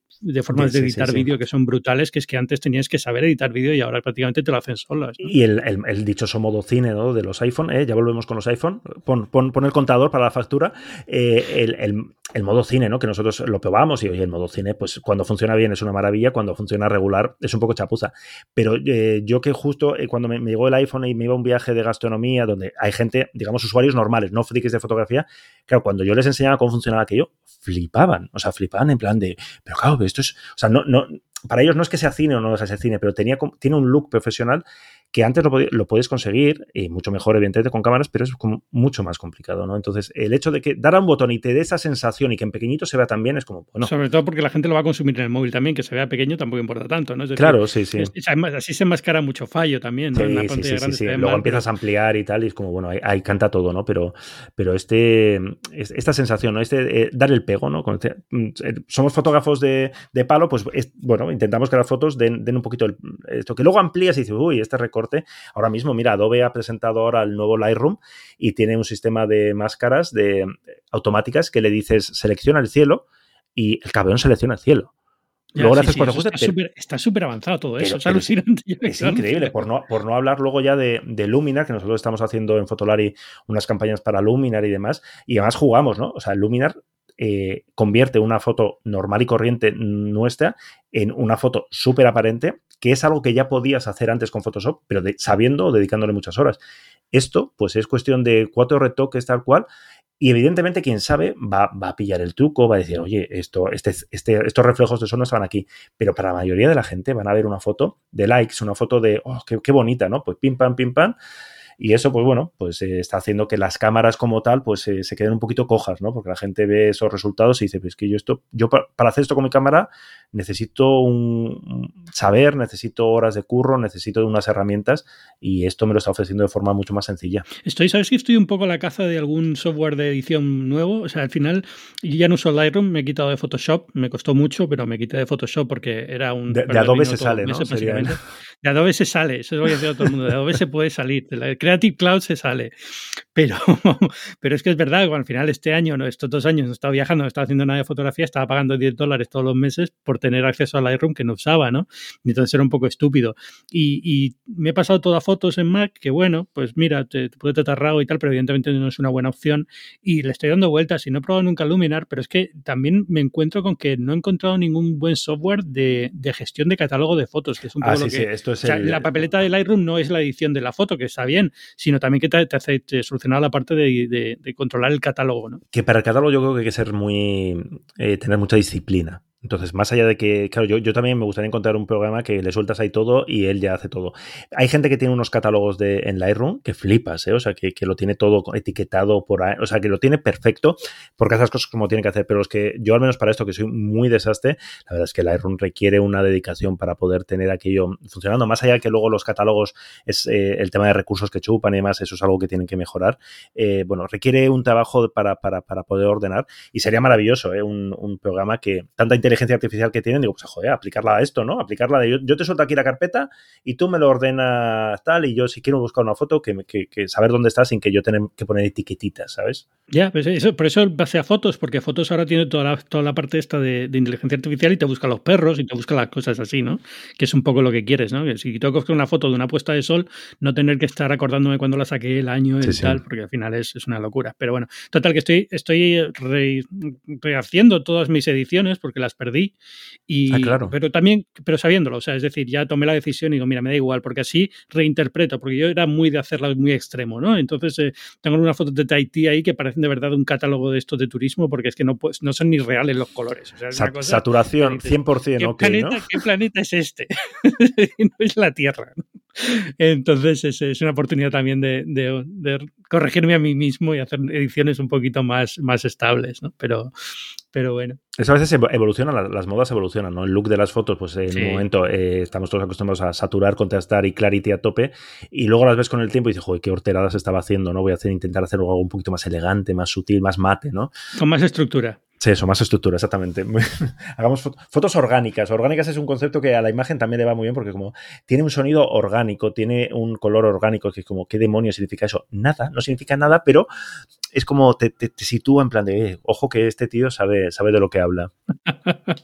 Speaker 2: formas de editar vídeo que son brutales, que es que antes tenías que saber editar vídeo y ahora prácticamente te lo hacen solas.
Speaker 3: Y el, el, dichoso modo cine, ¿no? De los iPhone, ¿eh? ya volvemos con los iPhone, pon, pon, el contador para la factura, eh, el, modo cine, ¿no? que nosotros lo probamos y oye, el modo cine, pues cuando funciona bien es una maravilla, cuando funciona regular es un poco chapuza. Pero eh, yo que justo cuando me, llegó el iPhone y me iba a un viaje de gastronomía donde hay gente, digamos, usuarios normales, no frikis de fotografía, claro, cuando yo les enseñaba cómo funcionaba aquello, flipaban, o sea, flipaban en plan de, pero claro, esto es, o sea, no, no, para ellos no es que sea cine o no sea cine, pero tenía, tiene un look profesional que antes lo, puedes conseguir, y mucho mejor, evidentemente, con cámaras, pero es como mucho más complicado, ¿no? Entonces, el hecho de que dar a un botón y te dé esa sensación y que en pequeñito se vea tan bien es como, bueno.
Speaker 2: Sobre todo porque la gente lo va a consumir en el móvil también, que se vea pequeño tampoco importa tanto, ¿no?
Speaker 3: claro, sí, sí.
Speaker 2: así se enmascara mucho fallo también,
Speaker 3: ¿no? Sí, sí, sí, sí, Luego empiezas a ampliar y tal, y es como, bueno, ahí, canta todo, ¿no? Pero, pero este, esta sensación, ¿no? Este, eh, dar el pego, ¿no? Este, mm, somos fotógrafos de, palo, pues, bueno, intentamos que las fotos den, den un poquito el, esto, que luego amplías y dices, uy, este ahora mismo mira, Adobe ha presentado ahora el nuevo Lightroom y tiene un sistema de máscaras de, automáticas que le dices selecciona el cielo y el cabrón selecciona el cielo.
Speaker 2: luego haces Está súper avanzado todo eso. es, alucinante.
Speaker 3: Es increíble. Por no, por no hablar luego ya de, de, Luminar, que nosotros estamos haciendo en Fotolari unas campañas para Luminar y demás. Y además jugamos, ¿no? O sea, Luminar eh, convierte una foto normal y corriente nuestra en una foto súper aparente, que es algo que ya podías hacer antes con Photoshop, pero sabiendo o dedicándole muchas horas. Esto, pues es cuestión de cuatro retoques tal cual. Y evidentemente, quien sabe va, a pillar el truco, va a decir, oye, esto, este, este, estos reflejos de sol no estaban aquí. Pero para la mayoría de la gente van a ver una foto de likes, una foto de, oh, qué, qué bonita, ¿no? Pues pim, pam, pim, pam y eso, pues bueno, pues eh, está haciendo que las cámaras como tal, pues eh, se queden un poquito cojas, ¿no? Porque la gente ve esos resultados y dice, pues que yo esto, yo para, hacer esto con mi cámara necesito un saber, necesito horas de curro, necesito unas herramientas y esto me lo está ofreciendo de forma mucho más sencilla.
Speaker 2: Estoy, ¿sabes que estoy un poco a la caza de algún software de edición nuevo? O sea, al final yo ya no uso Lightroom, me he quitado de Photoshop, me costó mucho, pero me quité de Photoshop porque era un...
Speaker 3: De, Adobe se sale, ¿no?
Speaker 2: De Adobe se sale, eso es lo que decía todo el mundo, de Adobe se puede salir, Creative Cloud se sale. Pero, pero es que es verdad, al final este año, no, estos dos años no estaba viajando, no estaba haciendo nada de fotografía, estaba pagando 10 dólares todos los meses por tener acceso a Lightroom que no usaba, ¿no? Entonces era un poco estúpido. Y, me he pasado todas fotos en Mac, que bueno, pues mira, te, puede tratar raro y tal, pero evidentemente no es una buena opción. Y le estoy dando vueltas y no he probado nunca Luminar, pero es que también me encuentro con que no he encontrado ningún buen software de, gestión de catálogo de fotos, que es un poco
Speaker 3: ah,
Speaker 2: lo
Speaker 3: sí,
Speaker 2: que...
Speaker 3: esto No es
Speaker 2: o sea,
Speaker 3: el-
Speaker 2: la papeleta del Lightroom no es la edición de la foto, que está bien, sino también que te, te hace te solucionar la parte de, de- de controlar el catálogo, ¿no?
Speaker 3: que para el catálogo yo creo que hay que ser muy. eh, tener mucha disciplina. Entonces, más allá de que, claro, yo, yo también me gustaría encontrar un programa que le sueltas ahí todo y él ya hace todo. Hay gente que tiene unos catálogos de, en Lightroom que flipas, ¿eh? O sea, que, lo tiene todo etiquetado por ahí, o sea, que lo tiene perfecto porque hace las cosas como tiene que hacer. Pero los que, yo al menos para esto, que soy muy desastre, la verdad es que Lightroom requiere una dedicación para poder tener aquello funcionando. Más allá de que luego los catálogos es eh, el tema de recursos que chupan y demás, eso es algo que tienen que mejorar. Eh, bueno, requiere un trabajo para, para, para poder ordenar y sería maravilloso, ¿eh? un, un programa que tanta inteligencia artificial que tienen, digo, pues joder, aplicarla a esto, ¿no? Aplicarla de yo, yo te suelto aquí la carpeta y tú me lo ordenas tal y yo si quiero buscar una foto, que, que- que saber dónde está sin que yo tenga que poner etiquetitas, ¿sabes?
Speaker 2: Ya, pues eso, por eso base a fotos, porque fotos ahora tiene toda la, toda la parte esta de, de inteligencia artificial y te busca los perros y te busca las cosas así, ¿no? Que es un poco lo que quieres, ¿no? Que si tengo que coger una foto de una puesta de sol, no tener que estar acordándome cuándo la saqué, el año,
Speaker 3: Sí, sí.
Speaker 2: tal, porque al final es, es una locura. Pero bueno, total que estoy, estoy re- rehaciendo todas mis ediciones porque las perdí. Y,
Speaker 3: Ah, claro.
Speaker 2: Pero también, pero sabiéndolo, o sea, es decir, ya tomé la decisión y digo, mira, me da igual, porque así reinterpreto, porque yo era muy de hacerla muy extremo, ¿no? Entonces, eh, tengo unas fotos de Tahití ahí que parecen de verdad un catálogo de estos de turismo, porque es que no, pues, no son ni reales los colores. O sea, es
Speaker 3: Sa-
Speaker 2: una cosa
Speaker 3: saturación,
Speaker 2: que dices,
Speaker 3: 100%,
Speaker 2: ¿Qué, planeta,
Speaker 3: ¿no?
Speaker 2: ¿Qué planeta es este? no es la Tierra. ¿no? Entonces es, es una oportunidad también de, de- de corregirme a mí mismo y hacer ediciones un poquito más, más estables, ¿no? Pero, pero bueno.
Speaker 3: Eso a veces evo- evoluciona, la- las modas evolucionan, ¿no? El look de las fotos, pues en
Speaker 2: Sí.
Speaker 3: un momento eh, estamos todos acostumbrados a saturar, contrastar y clarity a tope, y luego las ves con el tiempo y dices, joder, qué horteradas estaba haciendo, ¿no? Voy a hacer, intentar hacer algo un poquito más elegante, más sutil, más mate, ¿no?
Speaker 2: Con más estructura.
Speaker 3: Sí, eso, más estructura, exactamente. Hagamos fo- fotos orgánicas. Orgánicas es un concepto que a la imagen también le va muy bien porque como tiene un sonido orgánico, tiene un color orgánico, que es como, ¿qué demonios significa eso? Nada, no significa nada, pero es como te, te- te sitúa en plan de, eh, ojo que este tío sabe, sabe de lo que habla.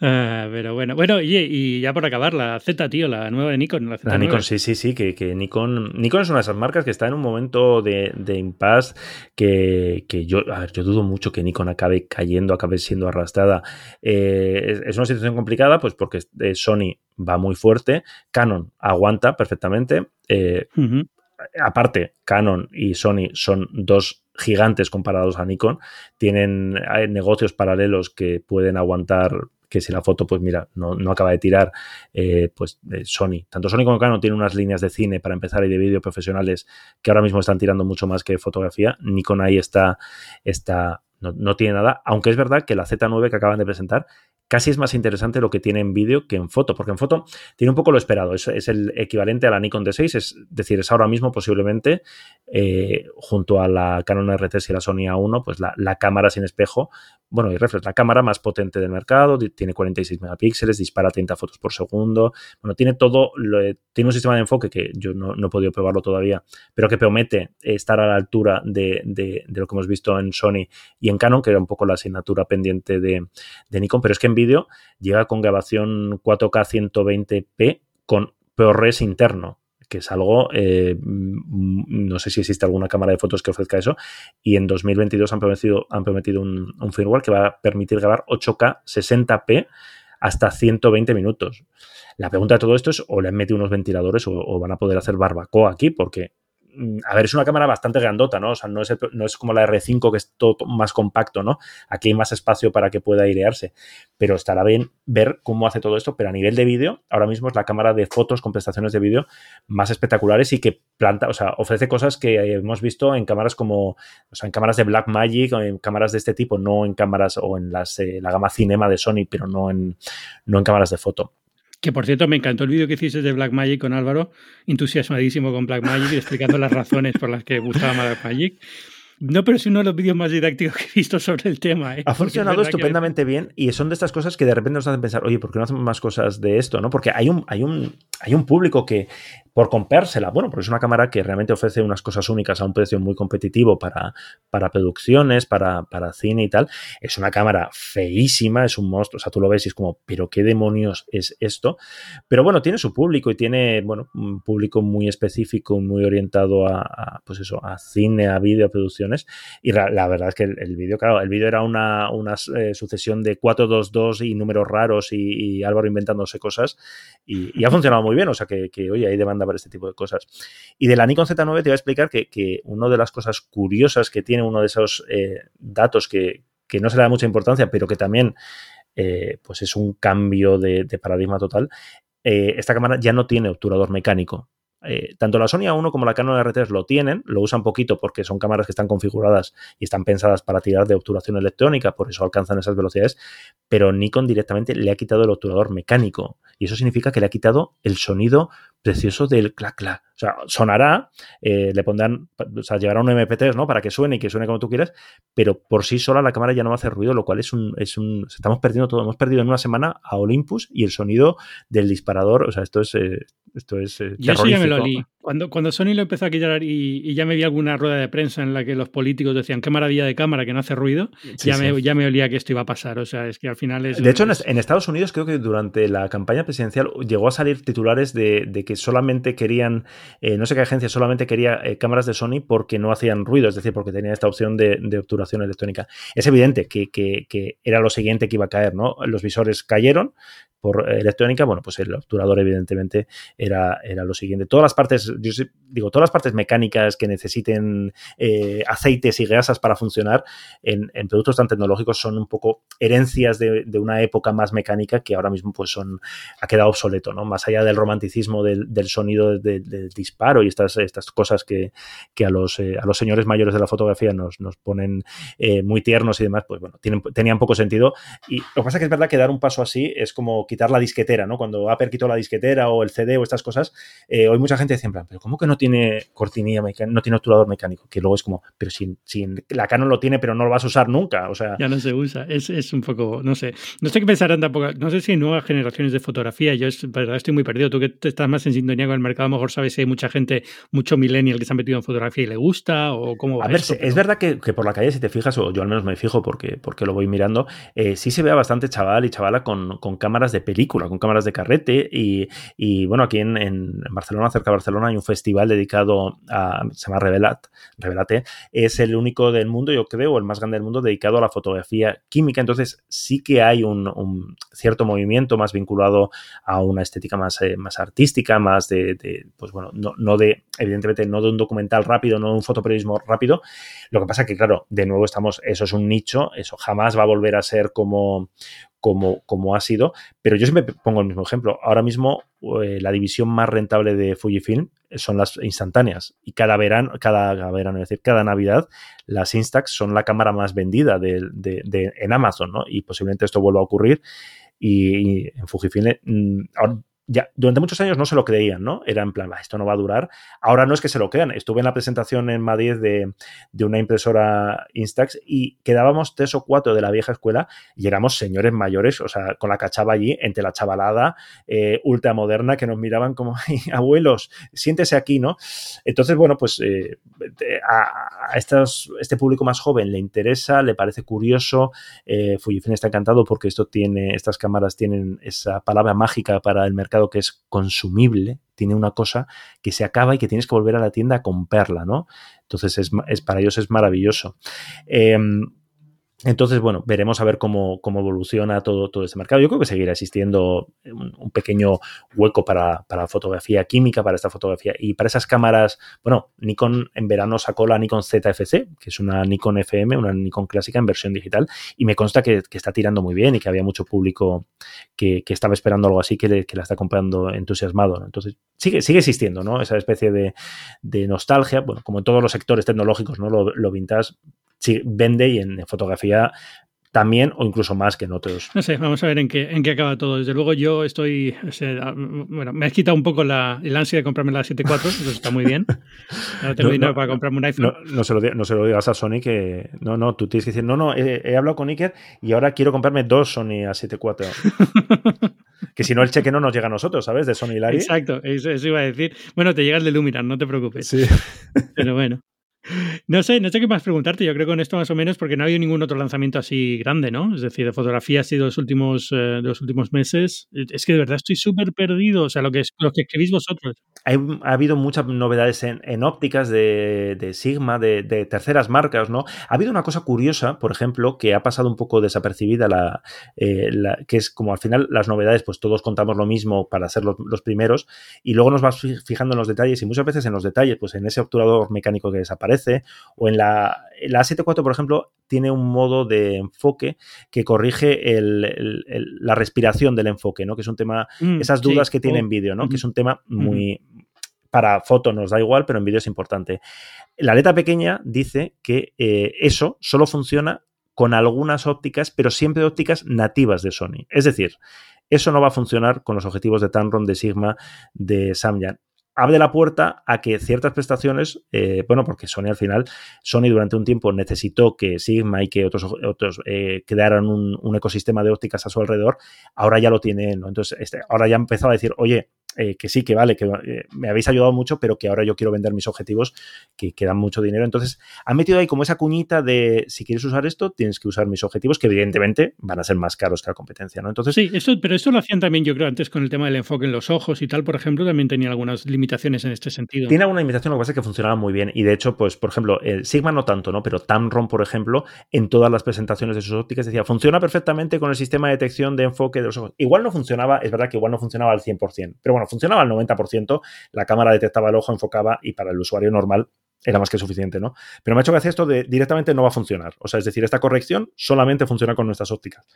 Speaker 2: Ah, pero bueno, bueno, oye, y ya por acabar, la Z, tío, la nueva de Nikon, la
Speaker 3: Nikon, sí, sí, sí, que, que Nikon, Nikon es una de esas marcas que está en un momento de, de impasse que, que yo, a ver, yo dudo mucho que Nikon acabe cayendo, acabe siendo arrastrada. Eh, es, es una situación complicada, pues porque eh, Sony va muy fuerte, Canon aguanta perfectamente. eh. Aparte, Canon y Sony son dos gigantes comparados a Nikon. Tienen negocios paralelos que pueden aguantar que si la foto, pues mira, no, no acaba de tirar, eh, pues Sony. Tanto Sony como Canon tienen unas líneas de cine para empezar y de vídeo profesionales que ahora mismo están tirando mucho más que fotografía. Nikon ahí está, está no, no tiene nada, aunque es verdad que la Z9 que acaban de presentar casi es más interesante lo que tiene en vídeo que en foto, porque en foto tiene un poco lo esperado, es, es el equivalente a la Nikon D6, es decir, es ahora mismo posiblemente eh, junto a la Canon R3 y la Sony A1, pues la, la cámara sin espejo, bueno, y reflex, la cámara más potente del mercado, tiene 46 megapíxeles, dispara 30 fotos por segundo, bueno, tiene todo, lo- tiene un sistema de enfoque que yo no, no he podido probarlo todavía, pero que promete estar a la altura de, de- de lo que hemos visto en Sony y en Canon, que era un poco la asignatura pendiente de, de Nikon, pero es que en llega con grabación 4K 120p con ProRes interno, que es algo, eh, mm, no sé si existe alguna cámara de fotos que ofrezca eso, y en 2022 han prometido, han prometido un, firmware que va a permitir grabar 8K 60p hasta 120 minutos. La pregunta de todo esto es, o le han metido unos ventiladores o, van a poder hacer barbacoa aquí, porque a ver, es una cámara bastante grandota, ¿no? O sea, no es, no es como la R5 que es todo más compacto, ¿no? Aquí hay más espacio para que pueda airearse. Pero estará bien ver cómo hace todo esto. Pero a nivel de vídeo, ahora mismo es la cámara de fotos con prestaciones de vídeo más espectaculares y que planta, o sea, ofrece cosas que hemos visto en cámaras como, o sea, en cámaras de Blackmagic o en cámaras de este tipo, no en cámaras o en las, eh, la gama Cinema de Sony, pero no en, no en cámaras de foto.
Speaker 2: Que por cierto, me encantó el vídeo que hiciste de Blackmagic con Álvaro, entusiasmadísimo con Blackmagic y explicando las razones por las que gustaba Blackmagic. No, pero es uno de los vídeos más didácticos que he visto sobre el tema. ¿eh?
Speaker 3: Ha
Speaker 2: es
Speaker 3: funcionado
Speaker 2: que-
Speaker 3: estupendamente bien y son de estas cosas que de repente nos hacen pensar, oye, ¿por qué no hacemos más cosas de esto? ¿no? Porque hay un, hay un, hay un público que por comprársela. Bueno, porque es una cámara que realmente ofrece unas cosas únicas a un precio muy competitivo para, para producciones, para, para, cine y tal. Es una cámara feísima, es un monstruo. O sea, tú lo ves y es como, ¿pero qué demonios es esto? Pero bueno, tiene su público y tiene, bueno, un público muy específico, muy orientado a, pues eso, a cine, a vídeo, Y la, verdad es que el, vídeo, claro, el vídeo era una, una eh, sucesión de 422 y números raros y, y Álvaro inventándose cosas. Y, y, ha funcionado muy bien. O sea, que, que oye, hay demanda para este tipo de cosas. Y de la Nikon Z9 te voy a explicar que, que una de las cosas curiosas que tiene uno de esos eh, datos que, que, no se le da mucha importancia, pero que también eh, pues es un cambio de, de paradigma total, eh, esta cámara ya no tiene obturador mecánico. Eh, tanto la Sony A1 como la Canon R3 lo tienen, lo usan poquito porque son cámaras que están configuradas y están pensadas para tirar de obturación electrónica, por eso alcanzan esas velocidades, pero Nikon directamente le ha quitado el obturador mecánico y eso significa que le ha quitado el sonido precioso del clac clac. O sea, sonará, eh, le pondrán, o sea, llevará un MP3, ¿no? Para que suene y que suene como tú quieras, pero por sí sola la cámara ya no va a hacer ruido, lo cual es un, es un, estamos perdiendo todo. Hemos perdido en una semana a Olympus y el sonido del disparador, o sea, esto es, eh, esto es eh,
Speaker 2: Yo sí ya me lo olí. Cuando, cuando Sony lo empezó a quitar y, ya me vi alguna rueda de prensa en la que los políticos decían qué maravilla de cámara que no hace ruido, ya, Me, ya me olía que esto iba a pasar. O sea, es que al final es.
Speaker 3: De hecho, en Estados Unidos creo que durante la campaña presidencial llegó a salir titulares de, de que solamente querían, eh, no sé qué agencia, solamente quería eh, cámaras de Sony porque no hacían ruido, es decir, porque tenía esta opción de, obturación electrónica. Es evidente que, que, era lo siguiente que iba a caer, ¿no? Los visores cayeron, por electrónica, bueno, pues el obturador evidentemente era, era lo siguiente. Todas las partes, yo digo, todas las partes mecánicas que necesiten eh, aceites y grasas para funcionar en, en, productos tan tecnológicos son un poco herencias de, una época más mecánica que ahora mismo pues son, ha quedado obsoleto, ¿no? Más allá del romanticismo del, sonido del de, disparo y estas, estas cosas que, que a, los, eh, a los señores mayores de la fotografía nos, nos ponen eh, muy tiernos y demás, pues bueno, tienen, tenían poco sentido. Y lo que pasa es que es verdad que dar un paso así es como quitar la disquetera, ¿no? Cuando Apple quitó la disquetera o el CD o estas cosas, eh, hoy mucha gente dice, en plan, pero ¿cómo que no tiene cortinilla mecánica, no tiene obturador mecánico? Que luego es como, pero si, si, la Canon lo tiene, pero no lo vas a usar nunca, o sea...
Speaker 2: Ya no se usa, es, es un poco, no sé, no sé qué pensarán tampoco, no sé si nuevas generaciones de fotografía, yo es, verdad estoy muy perdido, tú que estás más en sintonía con el mercado, a lo mejor sabes si hay mucha gente, mucho millennial que se ha metido en fotografía y le gusta o cómo va
Speaker 3: A ver, esto, es verdad que, que, por la calle si te fijas, o yo al menos me fijo porque, porque lo voy mirando, eh, sí se ve bastante chaval y chavala con, con cámaras de película, con cámaras de carrete. Y, y bueno, aquí en, en, Barcelona, cerca de Barcelona, hay un festival dedicado a. se llama Revelat, Revelate. Es el único del mundo, yo creo, el más grande del mundo, dedicado a la fotografía química. Entonces, sí que hay un, un cierto movimiento más vinculado a una estética más, eh, más artística, más de, de, pues bueno, no, de, evidentemente, no de un documental rápido, no de un fotoperiodismo rápido. Lo que pasa que, claro, de nuevo estamos, eso es un nicho, eso jamás va a volver a ser como, como, como ha sido, pero yo siempre pongo el mismo ejemplo. Ahora mismo eh, la división más rentable de Fujifilm son las instantáneas y cada verano, cada, verano, es decir, cada Navidad, las Instax son la cámara más vendida de, de, en Amazon, ¿no? Y posiblemente esto vuelva a ocurrir. Y, y en Fujifilm, mm, ya, durante muchos años no se lo creían, ¿no? Era en plan, esto no va a durar. Ahora no es que se lo crean. Estuve en la presentación en Madrid de, de, una impresora Instax y quedábamos tres o cuatro de la vieja escuela y éramos señores mayores, o sea, con la cachava allí, entre la chavalada eh, ultramoderna que nos miraban como, abuelos, siéntese aquí, ¿no? Entonces, bueno, pues eh, a, a este público más joven le interesa, le parece curioso. Eh, Fujifilm está encantado porque esto tiene, estas cámaras tienen esa palabra mágica para el mercado que es consumible, tiene una cosa que se acaba y que tienes que volver a la tienda a comprarla, ¿no? Entonces, es, es para ellos es maravilloso. Eh, entonces, bueno, veremos a ver cómo, cómo, evoluciona todo, todo este mercado. Yo creo que seguirá existiendo un, pequeño hueco para, para, fotografía química, para esta fotografía. Y para esas cámaras, bueno, Nikon en verano sacó la Nikon ZFC, que es una Nikon FM, una Nikon clásica en versión digital, y me consta que, que está tirando muy bien y que había mucho público que, que estaba esperando algo así, que, le, que la está comprando entusiasmado. Entonces, sigue, sigue existiendo, ¿no? Esa especie de, de, nostalgia, bueno, como en todos los sectores tecnológicos, ¿no? Lo, lo sí, vende y en fotografía también o incluso más que en otros.
Speaker 2: No sé, vamos a ver en qué, en qué acaba todo. Desde luego yo estoy, o sea, bueno, me has quitado un poco la, el ansia de comprarme la 7.4, eso está muy bien. Ahora tengo no, dinero no, para comprarme un iPhone.
Speaker 3: No, no, se lo, no se lo digas a Sony que, no, no, tú tienes que decir, no, no, he, he hablado con Iker y ahora quiero comprarme dos Sony A7.4. Que si no, el cheque no nos llega a nosotros, ¿sabes? De Sony Larry.
Speaker 2: Exacto, eso, eso, iba a decir. Bueno, te llega el de Luminar, no te preocupes.
Speaker 3: Sí.
Speaker 2: Pero bueno. No sé, no sé qué más preguntarte. Yo creo que con esto más o menos, porque no ha habido ningún otro lanzamiento así grande, ¿no? Es decir, de fotografía así de los últimos, eh, de los últimos meses. Es que de verdad estoy súper perdido. O sea, lo que, lo que escribís vosotros.
Speaker 3: ha habido muchas novedades en, ópticas de, Sigma, de, terceras marcas, ¿no? Ha habido una cosa curiosa, por ejemplo, que ha pasado un poco desapercibida, la, eh, que es como al final las novedades, pues todos contamos lo mismo para ser los primeros, y luego nos vas fijando en los detalles, y muchas veces en los detalles, pues en ese obturador mecánico que desaparece o en la, la 7.4, por ejemplo, tiene un modo de enfoque que corrige el, la respiración del enfoque, ¿no? Que es un tema, mm, esas dudas que tiene en oh, vídeo, ¿no? Que es un tema muy... Para foto nos da igual, pero en vídeo es importante. La letra pequeña dice que eh, eso solo funciona con algunas ópticas, pero siempre ópticas nativas de Sony. Es decir, eso no va a funcionar con los objetivos de Tamron, de Sigma, de Samyang abre la puerta a que ciertas prestaciones, eh, bueno, porque Sony al final, Sony durante un tiempo necesitó que Sigma y que otros, otros eh, crearan un, ecosistema de ópticas a su alrededor, ahora ya lo tiene, ¿no? Entonces, este, ahora ya ha empezado a decir, oye, eh, que sí, que vale, que eh, me habéis ayudado mucho, pero que ahora yo quiero vender mis objetivos que, que, dan mucho dinero. Entonces, han metido ahí como esa cuñita de si quieres usar esto, tienes que usar mis objetivos, que evidentemente van a ser más caros que la competencia, ¿no? Entonces.
Speaker 2: Sí, eso, pero esto lo hacían también, yo creo, antes con el tema del enfoque en los ojos y tal, por ejemplo, también tenía algunas limitaciones en este sentido.
Speaker 3: Tiene alguna limitación, lo que pasa es que funcionaba muy bien. Y de hecho, pues, por ejemplo, el Sigma no tanto, ¿no? Pero Tamron, por ejemplo, en todas las presentaciones de sus ópticas decía, funciona perfectamente con el sistema de detección de enfoque de los ojos. Igual no funcionaba, es verdad que igual no funcionaba al 100%, pero bueno, funcionaba al 90% la cámara detectaba el ojo, enfocaba y para el usuario normal era más que suficiente, ¿no? Pero me ha hecho hacer esto de directamente no va a funcionar. O sea, es decir, esta corrección solamente funciona con nuestras ópticas.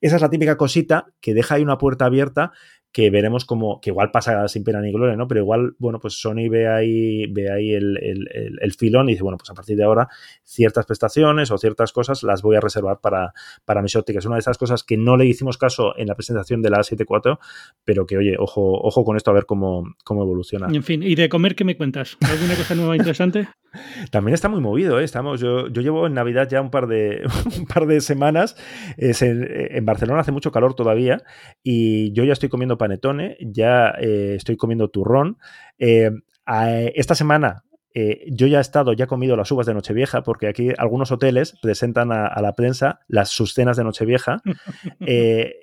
Speaker 3: Esa es la típica cosita que deja ahí una puerta abierta que veremos como, que igual pasa sin pena ni gloria, ¿no? Pero igual, bueno, pues Sony ve ahí, ve ahí el, el, filón y dice, bueno, pues a partir de ahora ciertas prestaciones o ciertas cosas las voy a reservar para, para mis ópticas. Una de esas cosas que no le hicimos caso en la presentación de la A74, pero que, oye, ojo, ojo con esto a ver cómo, cómo evoluciona.
Speaker 2: En fin, ¿y de comer qué me cuentas? ¿Alguna cosa nueva interesante?
Speaker 3: También está muy movido, ¿eh? Estamos, yo, yo llevo en Navidad ya un par de, un par de semanas. en, Barcelona hace mucho calor todavía y yo ya estoy comiendo panetone, ya eh, estoy comiendo turrón. Eh, esta semana eh, yo ya he estado, ya he comido las uvas de Nochevieja, porque aquí algunos hoteles presentan a, la prensa las sus cenas de Nochevieja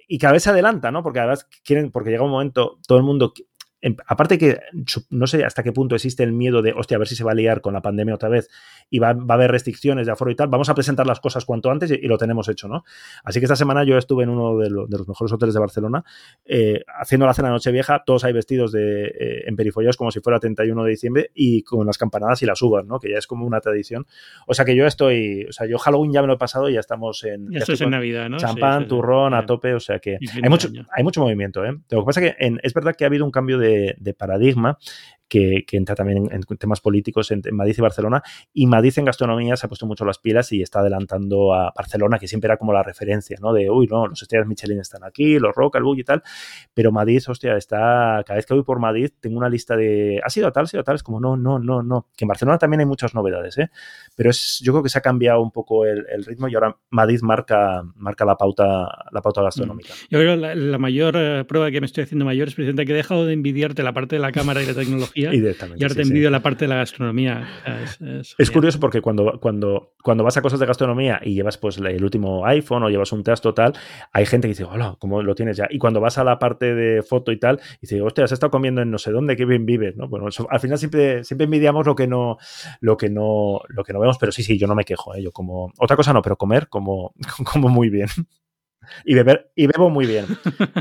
Speaker 3: y cada vez se adelanta, ¿no? Porque además quieren, porque llega un momento, todo el mundo aparte que no sé hasta qué punto existe el miedo de, hostia, a ver si se va a liar con la pandemia otra vez y va, a haber restricciones de aforo y tal, vamos a presentar las cosas cuanto antes y, lo tenemos hecho, ¿no? Así que esta semana yo estuve en uno de, los mejores hoteles de Barcelona eh, haciendo la cena de Nochevieja, todos ahí vestidos de, eh, en perifollos como si fuera 31 de diciembre y con las campanadas y las uvas, ¿no? Que ya es como una tradición. O sea que yo estoy, o sea, yo Halloween ya me lo he pasado y ya estamos en...
Speaker 2: Ya, en Navidad, ¿no?
Speaker 3: Champán, turrón, a tope, o sea que hay mucho, hay mucho movimiento, ¿eh? Lo que pasa es que es verdad que ha habido un cambio de de, paradigma que, entra también en, temas políticos en, Madrid y Barcelona. Y Madrid en gastronomía se ha puesto mucho las pilas y está adelantando a Barcelona, que siempre era como la referencia, ¿no? De, uy, no, los estrellas Michelin están aquí, los Roca, el Bug y tal. Pero Madrid, hostia, está, cada vez que voy por Madrid tengo una lista de, ha sido tal, ha sido tal, es como, no, no, no, no. Que en Barcelona también hay muchas novedades, ¿eh? Pero es, yo creo que se ha cambiado un poco el, ritmo y ahora Madrid marca, marca la pauta, la pauta gastronómica.
Speaker 2: Yo creo que la, mayor eh, prueba que me estoy haciendo mayor es precisamente que he dejado de envidiarte la parte de la cámara y la tecnología y ahora te envidio la parte de la gastronomía.
Speaker 3: Es, curioso porque cuando, cuando, cuando vas a cosas de gastronomía y llevas pues el último iPhone o llevas un test total, hay gente que dice, hola, ¿cómo lo tienes ya? Y cuando vas a la parte de foto y tal, y dice, hostia, has estado comiendo en no sé dónde, qué bien vives, ¿no? Bueno, al final siempre, siempre envidiamos lo que no, lo que no, lo que no vemos, pero sí, sí, yo no me quejo, ¿eh? yo como, otra cosa no, pero comer como, como muy bien y beber y bebo muy bien.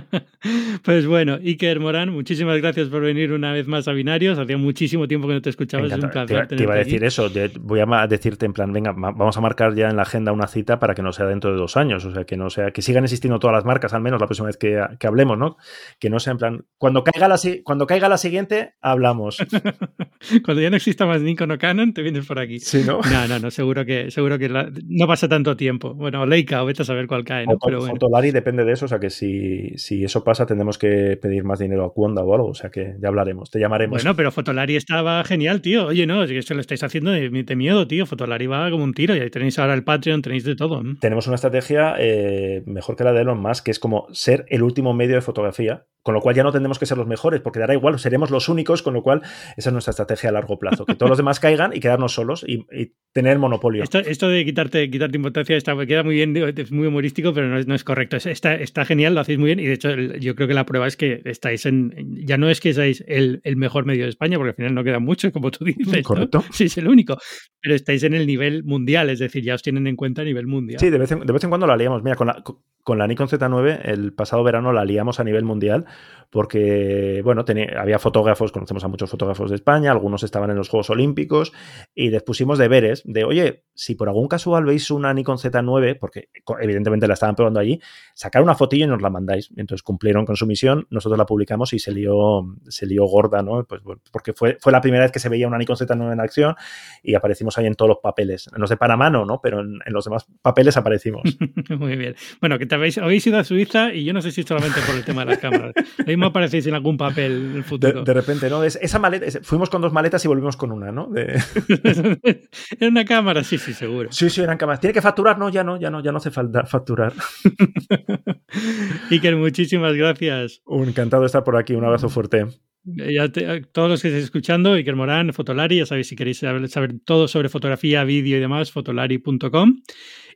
Speaker 2: pues bueno, Iker Morán, muchísimas gracias por venir una vez más a Binarios. Hacía muchísimo tiempo que no te escuchaba, es un placer.
Speaker 3: Te, iba a decir eso, voy a decirte en plan, venga, vamos a marcar ya en la agenda una cita para que no sea dentro de dos años, o sea, que no sea, que sigan existiendo todas las marcas, al menos la próxima vez que, hablemos, ¿no? Que no sea en plan, cuando caiga la, cuando caiga la siguiente, hablamos.
Speaker 2: cuando ya no exista más Nikon o Canon, te vienes por aquí.
Speaker 3: Sí, ¿no?
Speaker 2: No, no, no, seguro que, seguro que no pasa tanto tiempo. Bueno, Leica o vete a saber cuál cae, ¿no?
Speaker 3: Pero Fotolari depende de eso, o sea que si, si eso pasa tendremos que pedir más dinero a Cuonda o algo, o sea que ya hablaremos, te llamaremos.
Speaker 2: Bueno, pero Fotolari estaba genial, tío. Oye, no, es que lo estáis haciendo de, miedo, tío. Fotolari va como un tiro y ahí tenéis ahora el Patreon, tenéis de todo.
Speaker 3: Tenemos una estrategia eh, mejor que la de Elon Musk, que es como ser el último medio de fotografía con lo cual ya no tendremos que ser los mejores, porque dará igual, seremos los únicos, con lo cual esa es nuestra estrategia a largo plazo, que todos los demás caigan y quedarnos solos y, tener monopolio.
Speaker 2: Esto, de quitarte, quitarte importancia está, queda muy bien, es muy humorístico, pero no es, no es correcto. Está, está genial, lo hacéis muy bien y de hecho yo creo que la prueba es que estáis en, ya no es que seáis el, mejor medio de España, porque al final no queda mucho, como tú dices.
Speaker 3: Correcto.
Speaker 2: Sí, es el único, pero estáis en el nivel mundial, es decir, ya os tienen en cuenta a nivel mundial.
Speaker 3: Sí, de vez en, de vez en cuando la liamos. Mira, con la, con la Nikon Z9 el pasado verano la liamos a nivel mundial porque, bueno, tenía, había fotógrafos, conocemos a muchos fotógrafos de España, algunos estaban en los Juegos Olímpicos y les pusimos deberes de, oye, si por algún casual veis una Nikon Z9, porque evidentemente la estaban probando allí, sacar una fotillo y nos la mandáis. Entonces cumplieron con su misión, nosotros la publicamos y se lió, se lió gorda, ¿no? Pues porque fue, fue la primera vez que se veía una Nikon Z9 en acción y aparecimos ahí en todos los papeles. En los de Panamá no, ¿no? Pero en, los demás papeles aparecimos.
Speaker 2: Muy bien. Bueno, que te habéis, habéis ido a Suiza y yo no sé si solamente por el tema de las cámaras. me aparecéis en algún papel en el futuro.
Speaker 3: De, repente, ¿no? Es, esa maleta, fuimos con dos maletas y volvimos con una, ¿no?
Speaker 2: en una cámara, sí, sí, seguro.
Speaker 3: Sí, sí, eran cámaras. ¿Tiene que facturar? No, ya no, ya no, ya no hace falta facturar.
Speaker 2: Iker, muchísimas gracias.
Speaker 3: Un encantado de estar por aquí. Un abrazo fuerte.
Speaker 2: Ya todos los que estéis escuchando, Iker Morán, Fotolari, ya sabéis si queréis saber, saber todo sobre fotografía, vídeo y demás, fotolari.com.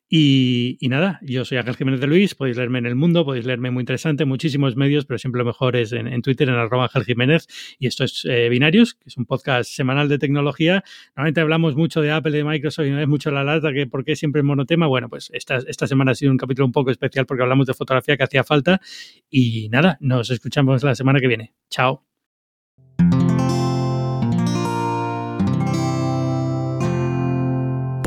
Speaker 2: Y, nada, yo soy Ángel Jiménez de Luis, podéis leerme en El Mundo, podéis leerme muy interesante, muchísimos medios, pero siempre lo mejor es en, Twitter, en arroba Ángel Jiménez. Y esto es eh, Binarios, que es un podcast semanal de tecnología. Normalmente hablamos mucho de Apple, de Microsoft y no es mucho la lata, que por qué siempre es monotema. Bueno, pues esta, esta semana ha sido un capítulo un poco especial porque hablamos de fotografía que hacía falta. Y nada, nos escuchamos la semana que viene. Chao.